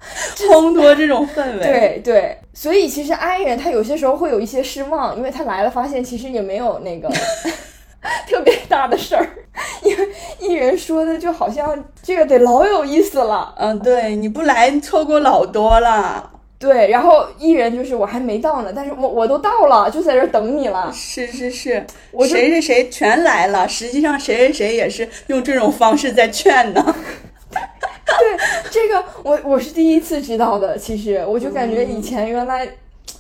(laughs)
烘托这种氛围。，
对对，所以其实 I 人他有些时候会有一些失望，因为他来了发现其实也没有那个 (laughs) 特别大的事儿，(laughs) 因为艺人说的就好像这个得老有意思了。
嗯，对，你不来，你错过老多了。
对，然后艺人就是我还没到呢，但是我我都到了，就在这儿等你了。
是是是，
我
谁谁谁全来了，实际上谁谁谁也是用这种方式在劝呢。
对，这个我我是第一次知道的。其实我就感觉以前原来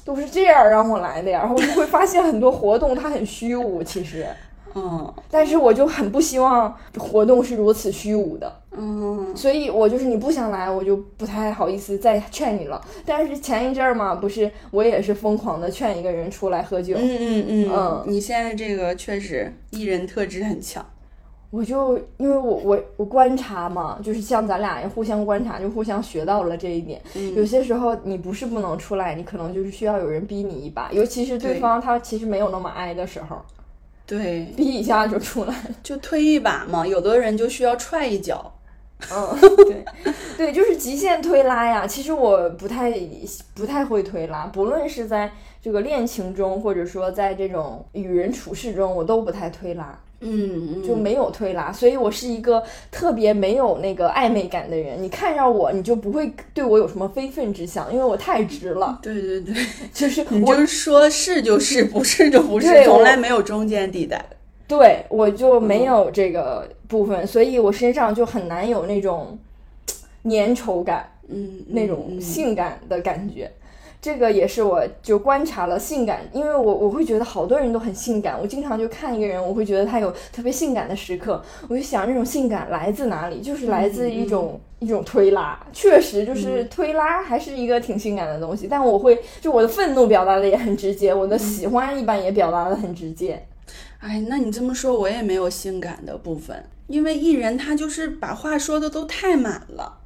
都是这样让我来的呀，然后我就会发现很多活动它很虚无，其实，
嗯
但是我就很不希望活动是如此虚无的。
嗯
所以我就是你不想来，我就不太好意思再劝你了。但是前一阵儿嘛，不是我也是疯狂的劝一个人出来喝酒，
嗯嗯嗯
嗯
你现在这个确实艺人特质很强。
我就因为我我我观察嘛，就是像咱俩也互相观察，就互相学到了这一点。
嗯
有些时候你不是不能出来，你可能就是需要有人逼你一把，尤其是对
对
方他其实没有那么爱的时候，
对，
逼一下就出来了。
就推一把嘛，有的人就需要踹一脚。
嗯，(laughs) 对，对，就是极限推拉呀。其实我不太不太会推拉，不论是在这个恋情中，或者说在这种与人处事中，我都不太推拉，
嗯嗯，
就没有推拉。所以我是一个特别没有那个暧昧感的人。你看上我，你就不会对我有什么非分之想，因为我太直了。
对对对，
就是 (laughs) 我
你就是说是就是，(laughs) 不是就不是，
对
从来没有中间地带。
对我就没有这个部分，所以我身上就很难有那种粘稠感。
嗯，
那种
嗯
性感的感觉。这个也是我就观察了性感，因为我我会觉得好多人都很性感，我经常就看一个人，我会觉得他有特别性感的时刻，我就想这种性感来自哪里，就是来自一种、一种推拉，确实就是推拉还是一个挺性感的东西，但我会就我的愤怒表达的也很直接，我的喜欢一般也表达的很直接。
哎，那你这么说，我也没有性感的部分，因为艺人他就是把话说的都太满了。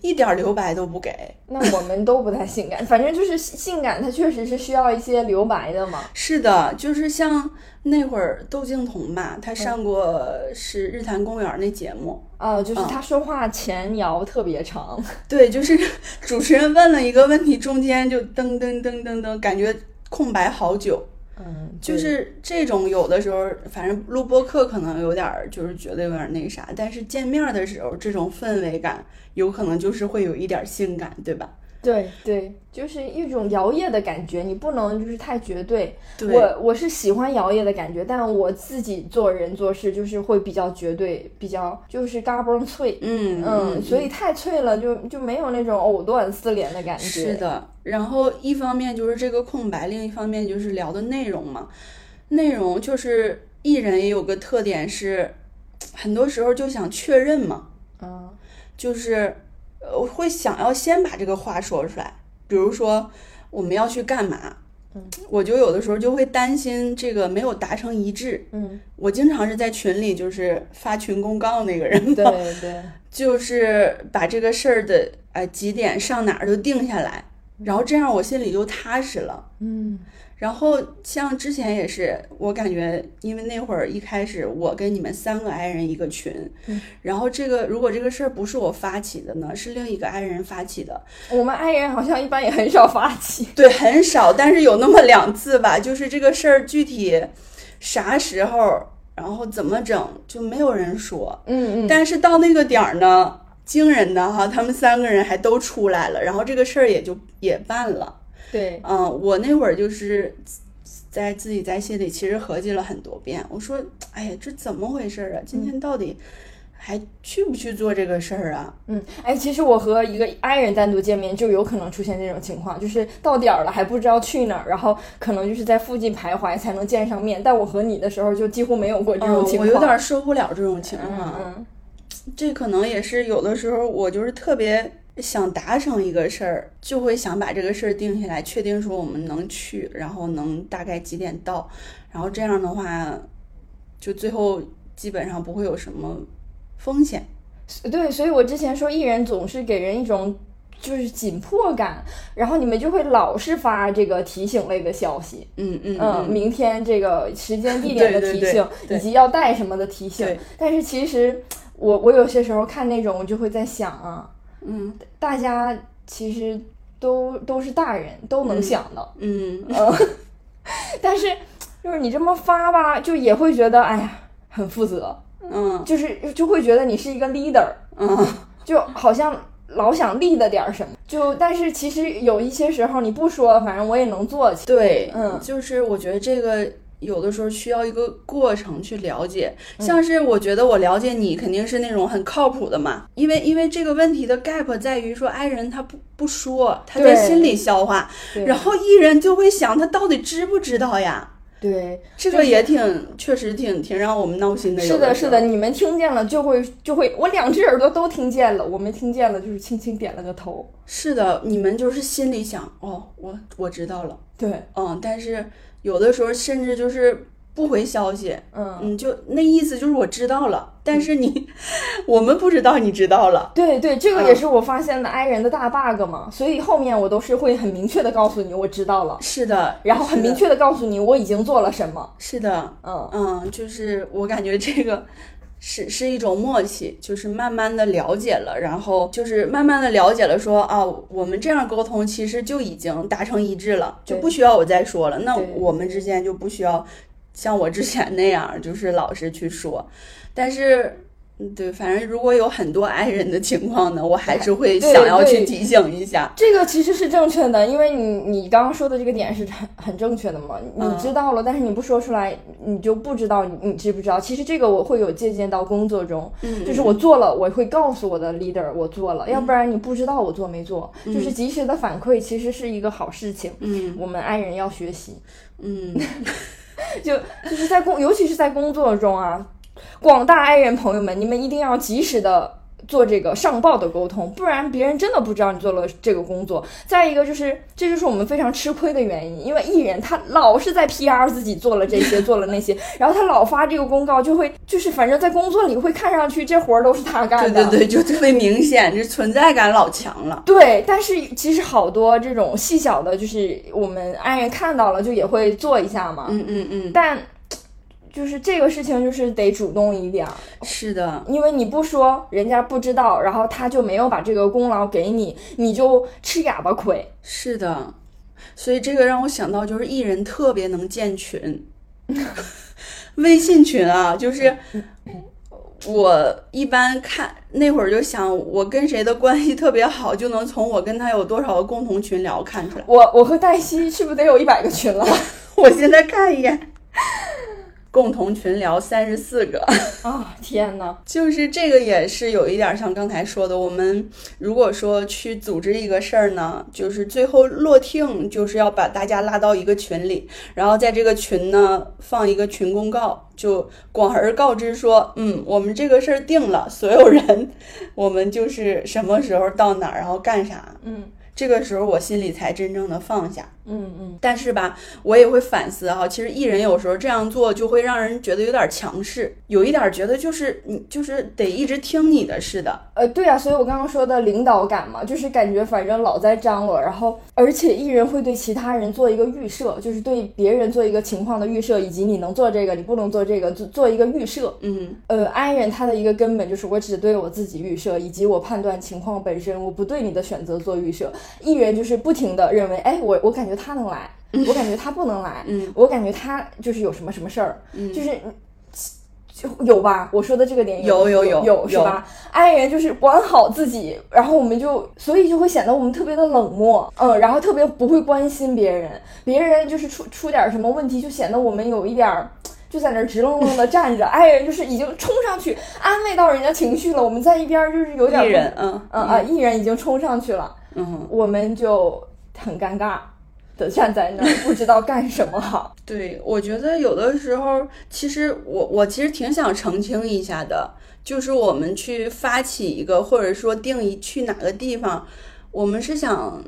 一点留白都不给。
那我们都不太性感，反正就是性感，它确实是需要一些留白的嘛。
是的，就是像那会儿窦靖童吧，他上过是日坛公园那节目，
啊，就是他说话前摇特别长，(laughs)
对，就是主持人问了一个问题，中间就噔噔噔噔噔，感觉空白好久。
嗯，
就是这种有的时候，反正录播课可能有点儿，就是觉得有点儿那啥，但是见面的时候，这种氛围感有可能就是会有一点儿性感，对吧？
对对，就是一种摇曳的感觉，你不能就是太绝对。
对
我我是喜欢摇曳的感觉，但我自己做人做事就是会比较绝对，比较就是嘎嘣脆。
嗯
嗯，所以太脆了，就就没有那种藕断丝连的感觉。
是，的。然后一方面就是这个空白，另一方面就是聊的内容嘛。内容就是艺人也有个特点是，很多时候就想确认嘛，
嗯
就是呃会想要先把这个话说出来，比如说我们要去干嘛。
嗯
我就有的时候就会担心这个没有达成一致。
嗯，
我经常是在群里就是发群公告那个人，
对对，(laughs)
就是把这个事儿的呃几点上哪儿都定下来，然后这样我心里就踏实了。
嗯
然后像之前也是，我感觉因为那会儿一开始我跟你们三个 i 人一个群，
嗯
然后这个如果这个事儿不是我发起的呢，是另一个 i 人发起的，
我们爱人好像一般也很少发起。
对，很少，但是有那么两次吧，就是这个事儿具体啥时候，然后怎么整，就没有人说。
嗯嗯，
但是到那个点儿呢，惊人的哈，他们三个人还都出来了，然后这个事儿也就也办了。
对，
嗯，我那会儿就是在自己在心里其实合计了很多遍，我说，哎呀，这怎么回事儿啊？今天到底还去不去做这个事儿啊？
嗯，哎，其实我和一个爱人单独见面，就有可能出现这种情况，就是到点儿了还不知道去哪儿，然后可能就是在附近徘徊才能见上面。但我和你的时候就几乎没有过这种
嗯，
情况。
我有点受不了这种情
嗯
况。
嗯
这可能也是有的时候我就是特别想达成一个事儿，就会想把这个事儿定下来，确定说我们能去，然后能大概几点到，然后这样的话，就最后基本上不会有什么风险。
对，所以我之前说艺人总是给人一种就是紧迫感，然后你们就会老是发这个提醒类的消息。
嗯嗯
嗯，明天这个时间 (laughs) 地点的
对对对
提醒，
对
以及要带什么的提醒。但是其实我我有些时候看那种，我就会在想啊，
嗯
大家其实都都是大人，都能想的。
嗯
嗯，(laughs) 但是就是你这么发吧，就也会觉得哎呀很负责，
嗯
就是就会觉得你是一个 leader，
嗯，
就好像老想立的点儿什么。就但是其实有一些时候你不说，反正我也能做起。
对，
嗯
就是我觉得这个。有的时候需要一个过程去了解，
嗯
像是我觉得我了解你肯定是那种很靠谱的嘛，因为因为这个问题的 gap 在于说爱人他不不说，他在心里消化，然后艺人就会想他到底知不知道呀？
对，
这个也挺确实挺挺让我们闹心的。
是的，是的，，你们听见了就会就会，我两只耳朵都听见了，我没听见了就是轻轻点了个头。
是的，你们就是心里想哦，我我知道了，
对，
嗯，但是有的时候甚至就是不回消息，
嗯，
嗯，就那意思就是我知道了，但是你 (laughs) 我们不知道你知道了，
对对，这个
嗯
也是我发现的 i 人的大 bug 嘛，所以后面我都是会很明确的告诉你我知道了，
是的，
然后很明确的告诉你我已经做了什么。
是的，
嗯，
嗯，就是我感觉这个是是一种默契，就是慢慢的了解了，然后就是慢慢的了解了说，啊，我们这样沟通其实就已经达成一致了，就不需要我再说了。那我们之间就不需要像我之前那样，就是老是去说，但是。嗯对，反正如果有很多爱人的情况呢，我还是会想要去提醒一下。
这个其实是正确的，因为你你刚刚说的这个点是很很正确的嘛，你
嗯
知道了，但是你不说出来，你就不知道你你知不知道。其实这个我会有借鉴到工作中，
嗯，
就是我做了，我会告诉我的 leader 我做了，要不然你不知道我做没做。就是及时的反馈其实是一个好事情，
嗯
我们爱人要学习。
嗯，(laughs) (laughs)
就就是在工，尤其是在工作中啊，广大爱人朋友们，你们一定要及时的做这个上报的沟通，不然别人真的不知道你做了这个工作。再一个就是，这就是我们非常吃亏的原因，因为艺人他老是在 PR 自己做了这些，(laughs) 做了那些，然后他老发这个公告，就会就是反正在工作里会看上去这活儿都是他干
的，对对对，就特别明显，这存在感老强了。
对，但是其实好多这种细小的，就是我们爱人看到了就也会做一下嘛，
嗯嗯嗯，
但。就是这个事情，就是得主动一点。
是的，
因为你不说，人家不知道，然后他就没有把这个功劳给你，你就吃哑巴亏。
是的，所以这个让我想到，就是艺人特别能建群，(laughs) 微信群啊，就是我一般看那会儿就想，我跟谁的关系特别好，就能从我跟他有多少个共同群聊看出来。
我我和黛西是不是得有一百个群了？(laughs)
我现在看一眼。共同群聊三十四个 (laughs)
啊！天哪，
就是这个也是有一点像刚才说的，我们如果说去组织一个事儿呢，就是最后落听，就是要把大家拉到一个群里，然后在这个群呢放一个群公告，就广而告之说，嗯，我们这个事儿定了，所有人，我们就是什么时候到哪儿，然后干啥，
嗯。
这个时候我心里才真正的放下，
嗯嗯，
但是吧，我也会反思哈，其实艺人有时候这样做就会让人觉得有点强势，有一点觉得就是你就是得一直听你的似的，
呃，对啊，所以我刚刚说的领导感嘛，就是感觉反正老在张罗，然后而且艺人会对其他人做一个预设，就是对别人做一个情况的预设，以及你能做这个，你不能做这个，做做一个预设，
嗯，
呃，I 人他的一个根本就是我只对我自己预设，以及我判断情况本身，我不对你的选择做预设。艺人就是不停的认为，哎，我我感觉他能来，我感觉他不能来，我感觉他就是有什么什么事儿，就是就有吧？我说的这个点
有有
有
有
是吧？爱人就是管好自己，然后我们就所以就会显得我们特别的冷漠，嗯，然后特别不会关心别人，别人就是出出点什么问题，就显得我们有一点儿就在那直愣愣的站着，(laughs) 爱人就是已经冲上去安慰到人家情绪了，我们在一边就是有点
艺人，嗯
嗯啊，艺人已经冲上去了。
嗯，
我们就很尴尬的站在那儿，不知道干什么好。(laughs)
对，我觉得有的时候，其实我我其实挺想澄清一下的，就是我们去发起一个，或者说定一去哪个地方，我们是想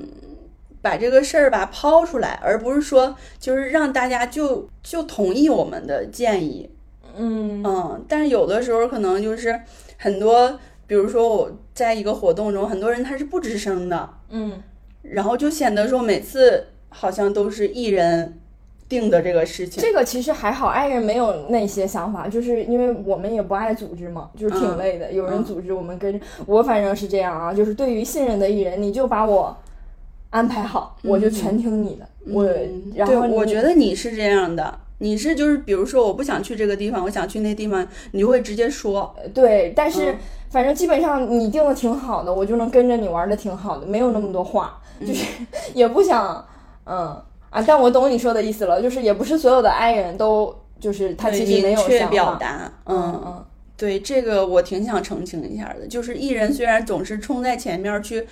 把这个事儿吧抛出来，而不是说就是让大家就就同意我们的建议。
嗯
嗯，但是有的时候可能就是很多。比如说我在一个活动中，很多人他是不吱声的，
嗯，
然后就显得说每次好像都是艺人定的这个事情。
这个其实还好，爱人没有那些想法，就是因为我们也不爱组织嘛，就是挺累的。有人组织，我们跟我反正是这样啊，就是对于信任的艺人，你就把我安排好，我就全听你的。我然后
我觉得你是这样的。你是就是比如说我不想去这个地方，我想去那地方，你就会直接说。
对，但是反正基本上你定的挺好的，我就能跟着你玩的挺好的，没有那么多话，就是 (laughs) 也不想，嗯啊，但我懂你说的意思了，就是也不是所有的爱人都就是他其实没有
确表达，嗯嗯，对这个我挺想澄清一下的，就是艺人虽然总是冲在前面去，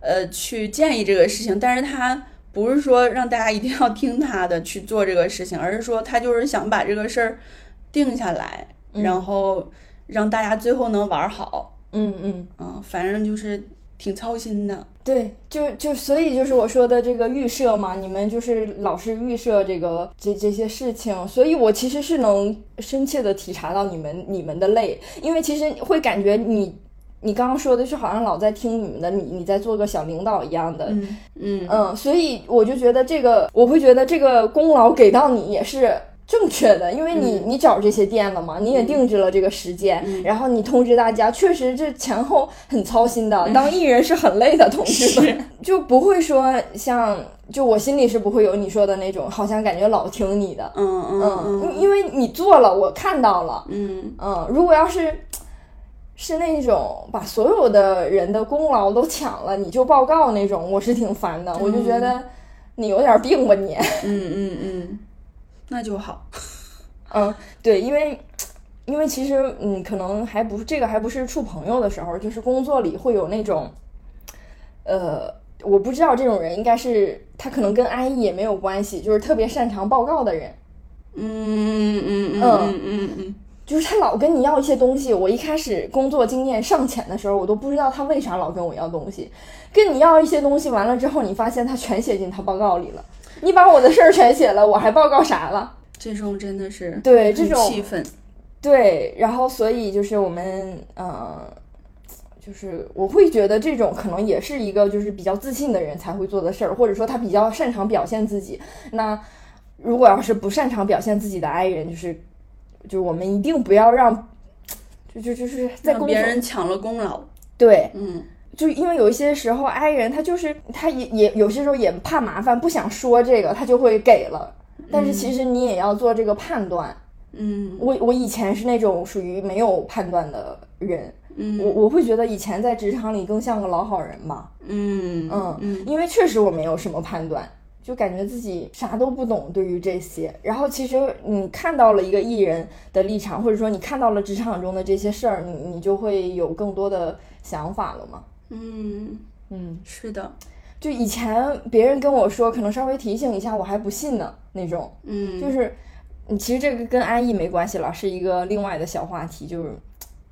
呃，去建议这个事情，但是他。不是说让大家一定要听他的去做这个事情，而是说他就是想把这个事儿定下来，然后让大家最后能玩好。
嗯嗯
嗯，反正就是挺操心的。
对，就就所以就是我说的这个预设嘛，你们就是老是预设这个这这些事情，所以我其实是能深切的体察到你们你们的累，因为其实会感觉你。你刚刚说的是好像老在听你们的，你你在做个小领导一样的，
嗯嗯
嗯，所以我就觉得这个，我会觉得这个功劳给到你也是正确的，因为你你找这些店了嘛，你也定制了这个时间，然后你通知大家，确实这前后很操心的，当艺人是很累的，同志们。就不会说像就我心里是不会有你说的那种，好像感觉老听你的，
嗯
嗯
嗯，
因为你做了，我看到了，
嗯。
嗯，如果要是。是那种把所有的人的功劳都抢了，你就报告那种，我是挺烦的。我就觉得你有点病吧，你。
嗯 (laughs) 嗯嗯，那就好。(laughs)
嗯，对，因为因为其实嗯，可能还不这个还不是处朋友的时候，就是工作里会有那种，呃，我不知道这种人应该是他可能跟安逸也没有关系，就是特别擅长报告的人。
嗯嗯嗯嗯嗯嗯嗯。
就是他老跟你要一些东西。我一开始工作经验尚浅的时候，我都不知道他为啥老跟我要东西。跟你要一些东西完了之后，你发现他全写进他报告里了。你把我的事儿全写了，我还报告啥了？
这种真的是
对这种
气愤。
对，然后所以就是我们呃，就是我会觉得这种可能也是一个就是比较自信的人才会做的事儿，或者说他比较擅长表现自己。那如果要是不擅长表现自己的爱人，就是就是我们一定不要让，就就就是在
别人抢了功劳。
对，
嗯，
就因为有一些时候 I 人他就是他也也有些时候也怕麻烦，不想说这个，他就会给了。但是其实你也要做这个判断。
嗯
我我以前是那种属于没有判断的人，
嗯
我我会觉得以前在职场里更像个老好人吧，
嗯
嗯
嗯
因为确实我没有什么判断，就感觉自己啥都不懂对于这些。然后其实你看到了一个艺人的立场，或者说你看到了职场中的这些事儿，你你就会有更多的想法了嘛。
嗯，
嗯，
是的，
就以前别人跟我说，可能稍微提醒一下，我还不信呢那种。
嗯，
就是，嗯，其实这个跟安逸没关系了，是一个另外的小话题，就是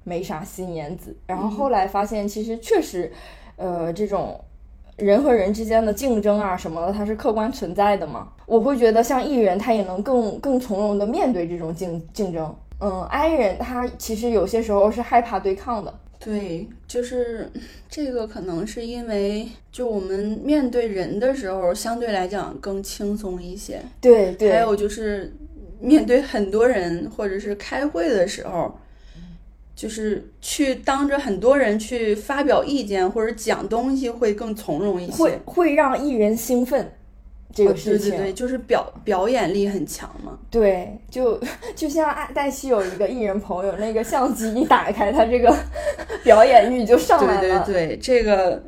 没啥新言子。然后后来发现，其实确实，呃，这种人和人之间的竞争啊什么的，它是客观存在的嘛。我会觉得像艺人，他也能更更从容的面对这种竞竞争。嗯，I 人他其实有些时候是害怕对抗的。
对，就是这个可能是因为就我们面对人的时候，相对来讲更轻松一些。
对对，
还有就是面对很多人或者是开会的时候，就是去当着很多人去发表意见或者讲东西会更从容一些。
会会让艺人兴奋，这个
哦
事情。
对对对，就是表表演力很强嘛。
对，就就像爱黛西有一个艺人朋友，那个相机一打开，他这个 (laughs) 表演欲就上来
对
了。
对对，这个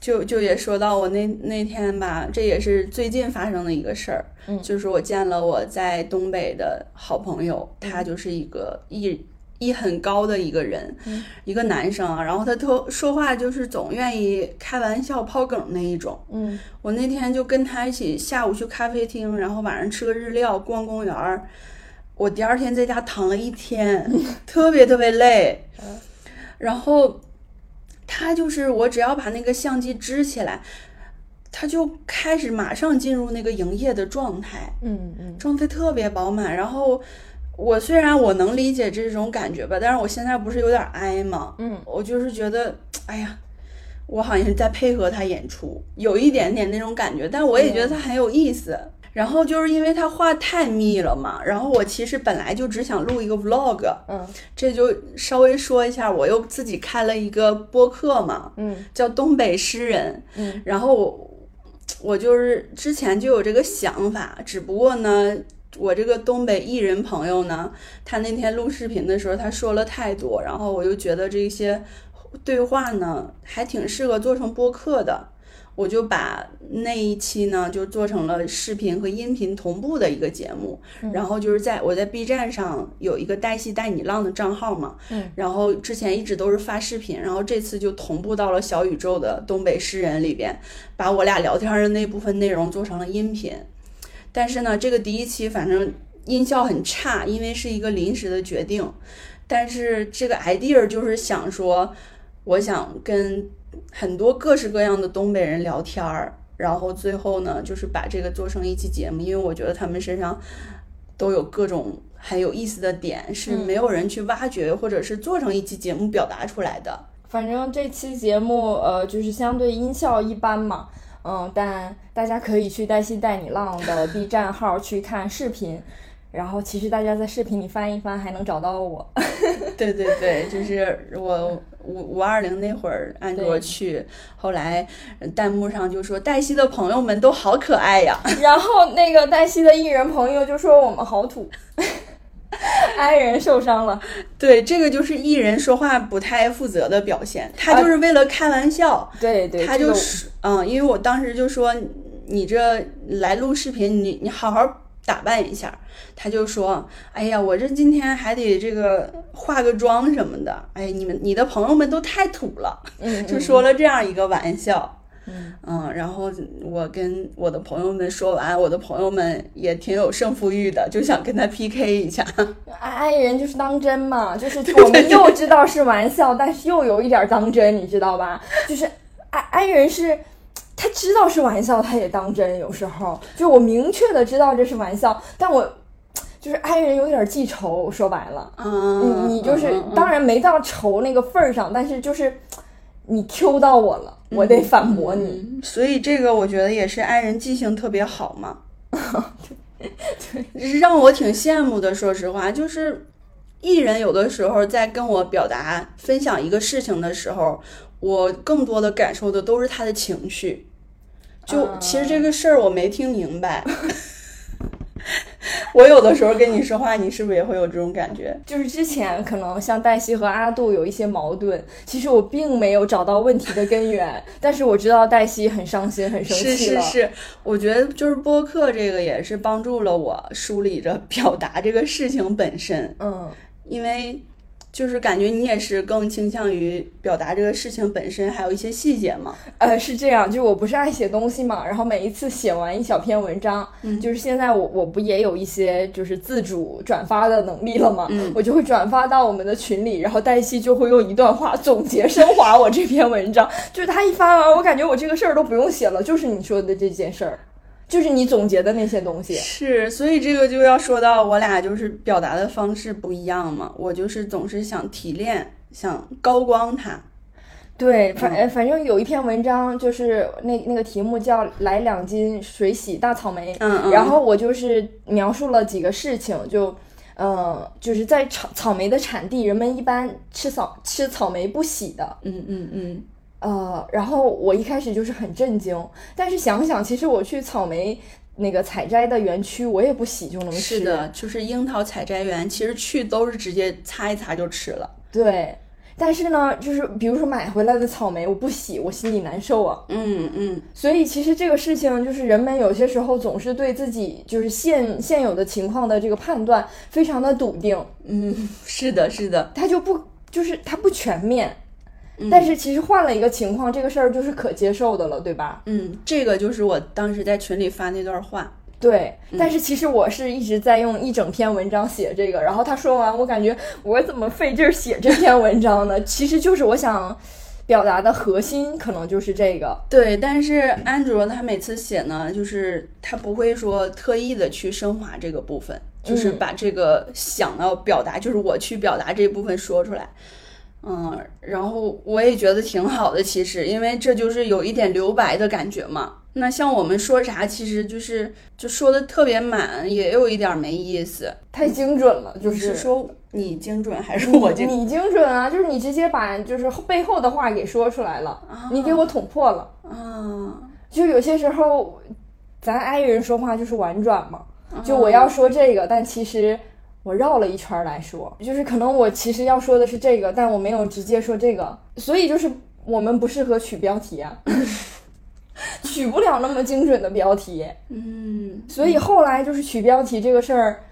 就就也说到我那那天吧，这也是最近发生的一个事儿，
嗯
就是我见了我在东北的好朋友，他就是一个艺艺很高的一个人，
嗯
一个男生啊，然后他特说话就是总愿意开玩笑抛梗那一种。
嗯
我那天就跟他一起下午去咖啡厅，然后晚上吃个日料，逛公园儿。我第二天在家躺了一天，(laughs) 特别特别累。然后他就是我只要把那个相机支起来，他就开始马上进入那个营业的状态，
嗯嗯
状态特别饱满。然后我虽然我能理解这种感觉吧，但是我现在不是有点哀嘛，
嗯。
我就是觉得，哎呀，我好像是在配合他演出，有一点点那种感觉，但我也觉得他很有意思。然后就是因为他话太密了嘛，然后我其实本来就只想录一个 vlog，
嗯。
这就稍微说一下，我又自己开了一个播客嘛，
嗯
叫东北诗人，
嗯。
然后我我就是之前就有这个想法，只不过呢，我这个东北艺人朋友呢，他那天录视频的时候，他说了太多，然后我就觉得这些对话呢，还挺适合做成播客的。我就把那一期呢，就做成了视频和音频同步的一个节目，然后就是在我在 B 站上有一个带戏带你浪的账号嘛，
嗯
然后之前一直都是发视频，然后这次就同步到了小宇宙的东北诗人里边，把我俩聊天的那部分内容做成了音频。但是呢，这个第一期反正音效很差，因为是一个临时的决定。但是这个 idea 就是想说，我想跟很多各式各样的东北人聊天儿，然后最后呢，就是把这个做成一期节目，因为我觉得他们身上都有各种很有意思的点，是
嗯
没有人去挖掘，或者是做成一期节目表达出来的。
反正这期节目呃就是相对音效一般嘛，嗯，但大家可以去黛西带你浪的 (laughs) B 站号去看视频，然后其实大家在视频里翻一翻还能找到我。(laughs)
对对对，就是我五五二零那会儿安卓去，后来弹幕上就说黛西的朋友们都好可爱呀。
然后那个黛西的艺人朋友就说我们好土 (laughs) (laughs) i 人受伤了。
对，这个就是艺人说话不太负责的表现，他就是为了开玩笑，
对对，
他
这个
就是嗯，因为我当时就说你这来录视频，你你好好打扮一下。他就说，哎呀，我这今天还得这个化个妆什么的，哎，你们你的朋友们都太土了，
嗯，
就说了这样一个玩笑。嗯，然后我跟我的朋友们说完，我的朋友们也挺有胜负欲的，就想跟他 PK 一下。(laughs)
爱人就是当真嘛，就是我们又知道是玩笑，但是又有一点当真，你知道吧？就是爱爱人是。他知道是玩笑，他也当真。有时候，就我明确的知道这是玩笑，但我就是爱人有点记仇。说白了，
嗯，
你你就是当然没到仇那个份儿上，但是就是你 Q 到我了，我得反驳你。
所以这个我觉得也是爱人记性特别好嘛，(laughs) 对，让我挺羡慕的。说实话，就是艺人有的时候在跟我表达分享一个事情的时候，我更多的感受的都是他的情绪。就其实这个事儿我没听明白，(laughs) (laughs) 我有的时候跟你说话，你是不是也会有这种感觉？
就是之前可能像黛西和阿杜有一些矛盾，其实我并没有找到问题的根源，(laughs) 但是我知道黛西很伤心、很生气
了。是是是，我觉得就是播客这个也是帮助了我梳理着表达这个事情本身。
嗯，
因为。就是感觉你也是更倾向于表达这个事情本身，还有一些细节嘛？
呃，是这样，就我不是爱写东西嘛，然后每一次写完一小篇文章，就是现在我我不也有一些就是自主转发的能力了嘛，我就会转发到我们的群里，然后黛西就会用一段话总结升华我这篇文章，就是他一发完，我感觉我这个事儿都不用写了，就是你说的这件事儿。就是你总结的那些东西，
是，所以这个就要说到我俩就是表达的方式不一样嘛。我就是总是想提炼，想高光它。
对，反反正有一篇文章，就是那那个题目叫“来两斤水洗大草莓”，
嗯嗯，
然后我就是描述了几个事情，就，呃，就是在草草莓的产地，人们一般吃草吃草莓不洗的，
嗯嗯嗯。
呃，然后我一开始就是很震惊，但是想想，其实我去草莓那个采摘的园区，我也不洗就能吃。
是的，就是樱桃采摘园，其实去都是直接擦一擦就吃了。
对，但是呢，就是比如说买回来的草莓，我不洗，我心里难受啊。
嗯嗯。
所以其实这个事情，就是人们有些时候总是对自己就是现现有的情况的这个判断非常的笃定。
嗯，是的，是的，
他就不就是他不全面。但是其实换了一个情况，这个事儿就是可接受的了，对吧？
嗯，这个就是我当时在群里发那段话。
对，但是其实我是一直在用一整篇文章写这个，然后他说完，我感觉我怎么费劲写这篇文章呢？(laughs) 其实就是我想表达的核心，可能就是这个。
对，但是安卓他每次写呢，就是他不会说特意的去升华这个部分，就是把这个想要表达，就是我去表达这部分说出来。嗯，然后我也觉得挺好的，其实，因为这就是有一点留白的感觉嘛。那像我们说啥，其实就是就说的特别满，也有一点没意思，
太精准了。就是
说你精准还是我精？
你精准啊，就是你直接把就是背后的话给说出来了，你给我捅破了。
啊，
就有些时候，咱爱人说话就是婉转嘛，就我要说这个，但其实。我绕了一圈来说，就是可能我其实要说的是这个，但我没有直接说这个，所以就是我们不适合取标题啊，(laughs) 取不了那么精准的标题。
嗯，
所以后来就是取标题这个事儿，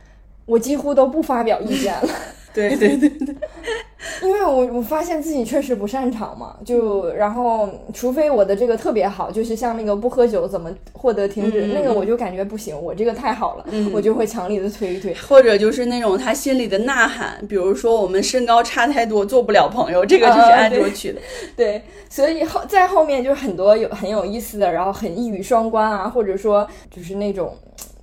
我几乎都不发表意见了。
对对对对。(laughs)
因为我我发现自己确实不擅长嘛，就然后除非我的这个特别好，就是像那个不喝酒怎么获得停止那个，我就感觉不行，我这个太好了，(laughs) 我就会强力的推一推。
或者就是那种他心里的呐喊，比如说我们身高差太多，做不了朋友，这个就是安卓取的。(laughs)
对，所以后在后面就很多有很有意思的，然后很一语双关啊，或者说就是那种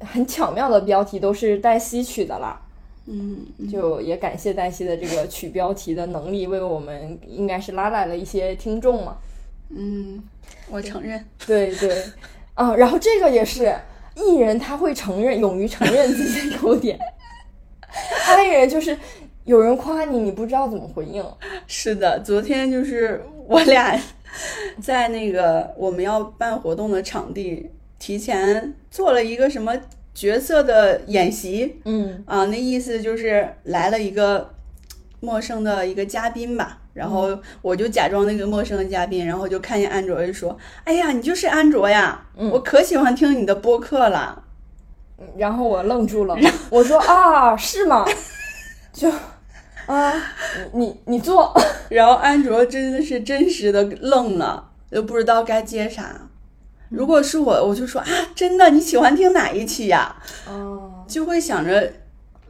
很巧妙的标题，都是带吸取的啦。
嗯，
就也感谢黛西的这个取标题的能力，为我们应该是拉来了一些听众嘛。
嗯，我承认。
对对，啊，然后这个也是艺人，他会承认，勇于承认自己的优点。(laughs) 爱人就是有人夸你，你不知道怎么回应。
是的，昨天就是我俩在那个我们要办活动的场地提前做了一个什么。角色的演习，
嗯
啊，那意思就是来了一个陌生的一个嘉宾吧，然后我就假装那个陌生的嘉宾，然后就看见安卓就说：“哎呀，你就是安卓呀，我可喜欢听你的播客了。”
然后我愣住了，我说：“啊，是吗？就啊，你你你坐。(laughs) ”
然后安卓真的是真实的愣了。都不知道该接啥。如果是我，我就说啊，真的你喜欢听哪一期呀？
哦，
就会想着，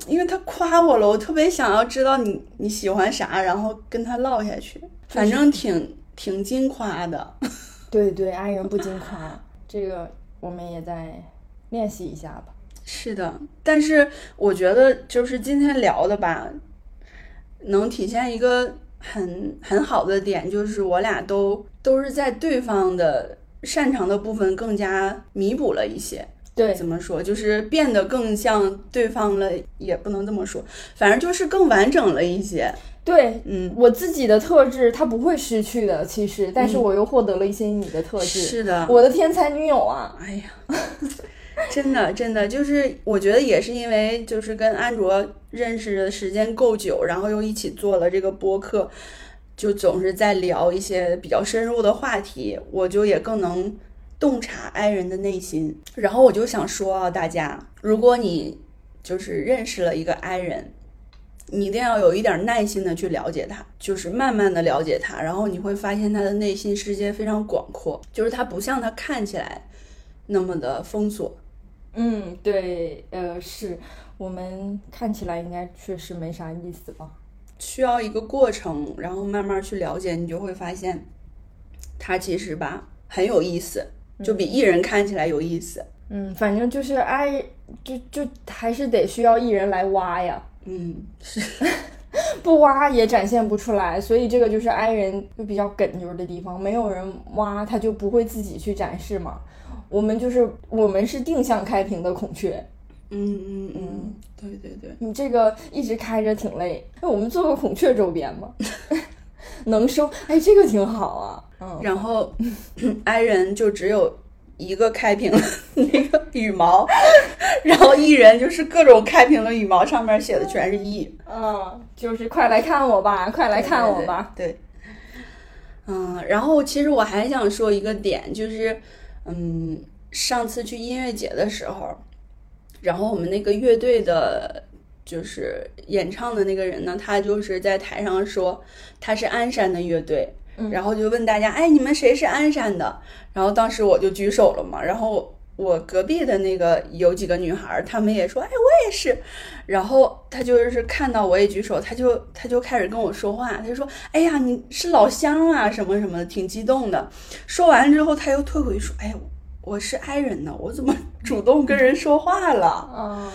因为他夸我了，我特别想要知道你你喜欢啥，然后跟他唠下去。反正挺挺金夸的。(laughs)
对对，爱人不经夸，这个我们也在练习一下吧。
是的，但是我觉得就是今天聊的吧，能体现一个很很好的点，就是我俩都都是在对方的擅长的部分更加弥补了一些。
对，
怎么说，就是变得更像对方了，也不能这么说，反正就是更完整了一些。
对
嗯，
我自己的特质，它不会失去的，其实，但是
嗯
我又获得了一些你的特质。
是的，
我的天才女友啊，
哎呀，(laughs) 真的真的就是，我觉得也是因为就是跟安卓认识的时间够久，然后又一起做了这个播客，就总是在聊一些比较深入的话题，我就也更能洞察爱人的内心。然后我就想说啊，大家，如果你就是认识了一个爱人。你一定要有一点耐心的去了解他，就是慢慢的了解他，然后你会发现他的内心世界非常广阔，就是他不像他看起来那么的封锁。
嗯，对，呃，是我们看起来应该确实没啥意思吧？
需要一个过程，然后慢慢去了解，你就会发现，他其实吧很有意思，就比艺人看起来有意思。
嗯，反正就是爱，就就还是得需要艺人来挖呀，
嗯，是，(laughs)
不挖也展现不出来，所以这个就是 I 人就比较哏啾的地方，没有人挖，他就不会自己去展示嘛。我们就是我们是定向开屏的孔雀，
嗯嗯嗯，对对对，
你这个一直开着挺累，那我们做个孔雀周边吧，(laughs) 能收，哎，这个挺好啊，嗯，
然后 (clears throat) i 人就只有一个开屏的 (laughs) 那个羽毛，(laughs) 然后艺人就是各种开屏的羽毛，上面写的全是 e。
嗯，就是快来看我吧，快来看我吧，
对。对。嗯，然后其实我还想说一个点，就是，嗯，上次去音乐节的时候，然后我们那个乐队的，就是演唱的那个人呢，他就是在台上说他是鞍山的乐队，
嗯
然后就问大家，哎，你们谁是鞍山的？然后当时我就举手了嘛，然后我隔壁的那个有几个女孩儿，她们也说，哎，我也是。然后他就是看到我也举手，他就他就开始跟我说话，他就说，哎呀，你是老乡啊，什么什么的，挺激动的。说完之后，他又退回去说，哎，我是 i 人呢，我怎么主动跟人说话了？
嗯。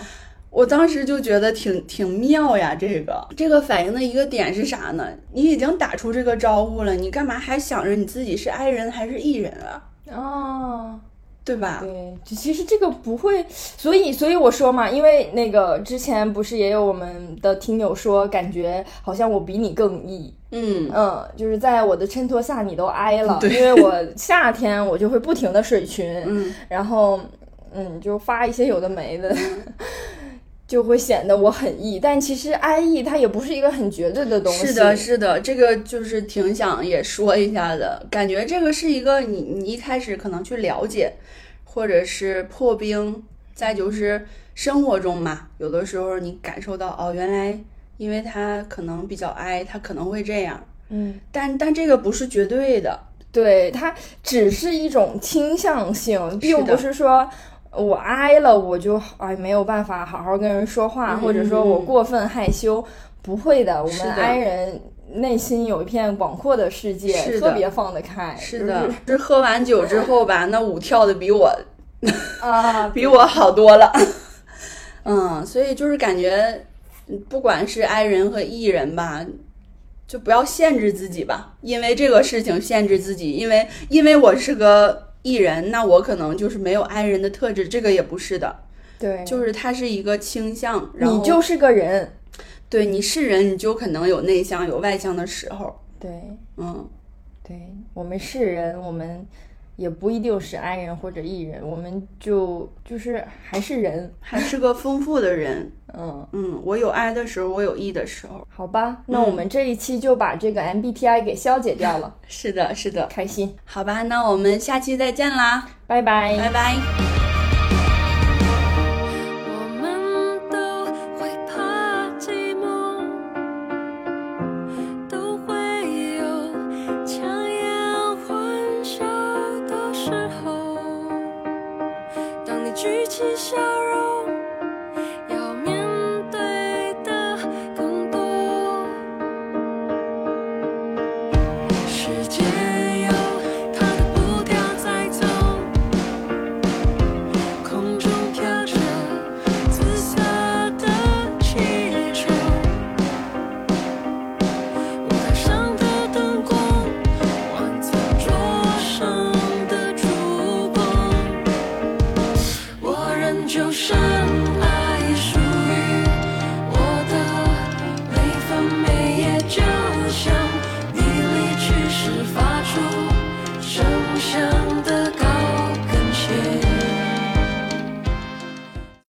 我当时就觉得挺挺妙呀，这个这个反映的一个点是啥呢？你已经打出这个招呼了，你干嘛还想着你自己是 i 人还是 e 人啊？
哦，
对吧？
对，其实这个不会，所以所以我说嘛，因为那个之前不是也有我们的听友说，感觉好像我比你更 E，
嗯
嗯，就是在我的衬托下你都挨了，
对
因为我夏天我就会不停的水群，
嗯，
然后嗯就发一些有的没的。(laughs) 就会显得我很 E，但其实 I E 它也不是一个很绝对的东西。
是的，是的，这个就是挺想也说一下的，感觉这个是一个你你一开始可能去了解，或者是破冰，再就是生活中嘛，有的时候你感受到哦，原来因为他可能比较 I，他可能会这样，
嗯，
但但这个不是绝对的，
对，它只是一种倾向性，并不是说我挨了我就哎没有办法好好跟人说话，
嗯
或者说我过分害羞。不会的，我们挨人内心有一片广阔的世界，
是
特别放得开。
是的，就是喝完酒之后吧，那舞跳的比我 (laughs)
啊，(laughs)
比我好多了。(laughs) 嗯，所以就是感觉，嗯不管是 i 人和 e 人吧，就不要限制自己吧，因为这个事情限制自己，因为因为我是个 e 人，那我可能就是没有 i 人的特质，这个也不是的，
对，
就是他是一个倾向，然后
你就是个人。
对你是人，你就可能有内向有外向的时候，
对，
嗯，
对我们是人，我们也不一定是 i 人或者 e 人，我们就就是还是人。
还是个丰富的人，(laughs)
嗯，
嗯，我有 i 的时候，我有 e 的时候，
好吧，那我们这一期就把这个 MBTI 给消解掉了，(laughs)
是的，是的，
开心，
好吧，那我们下期再见啦，
拜拜。
拜拜。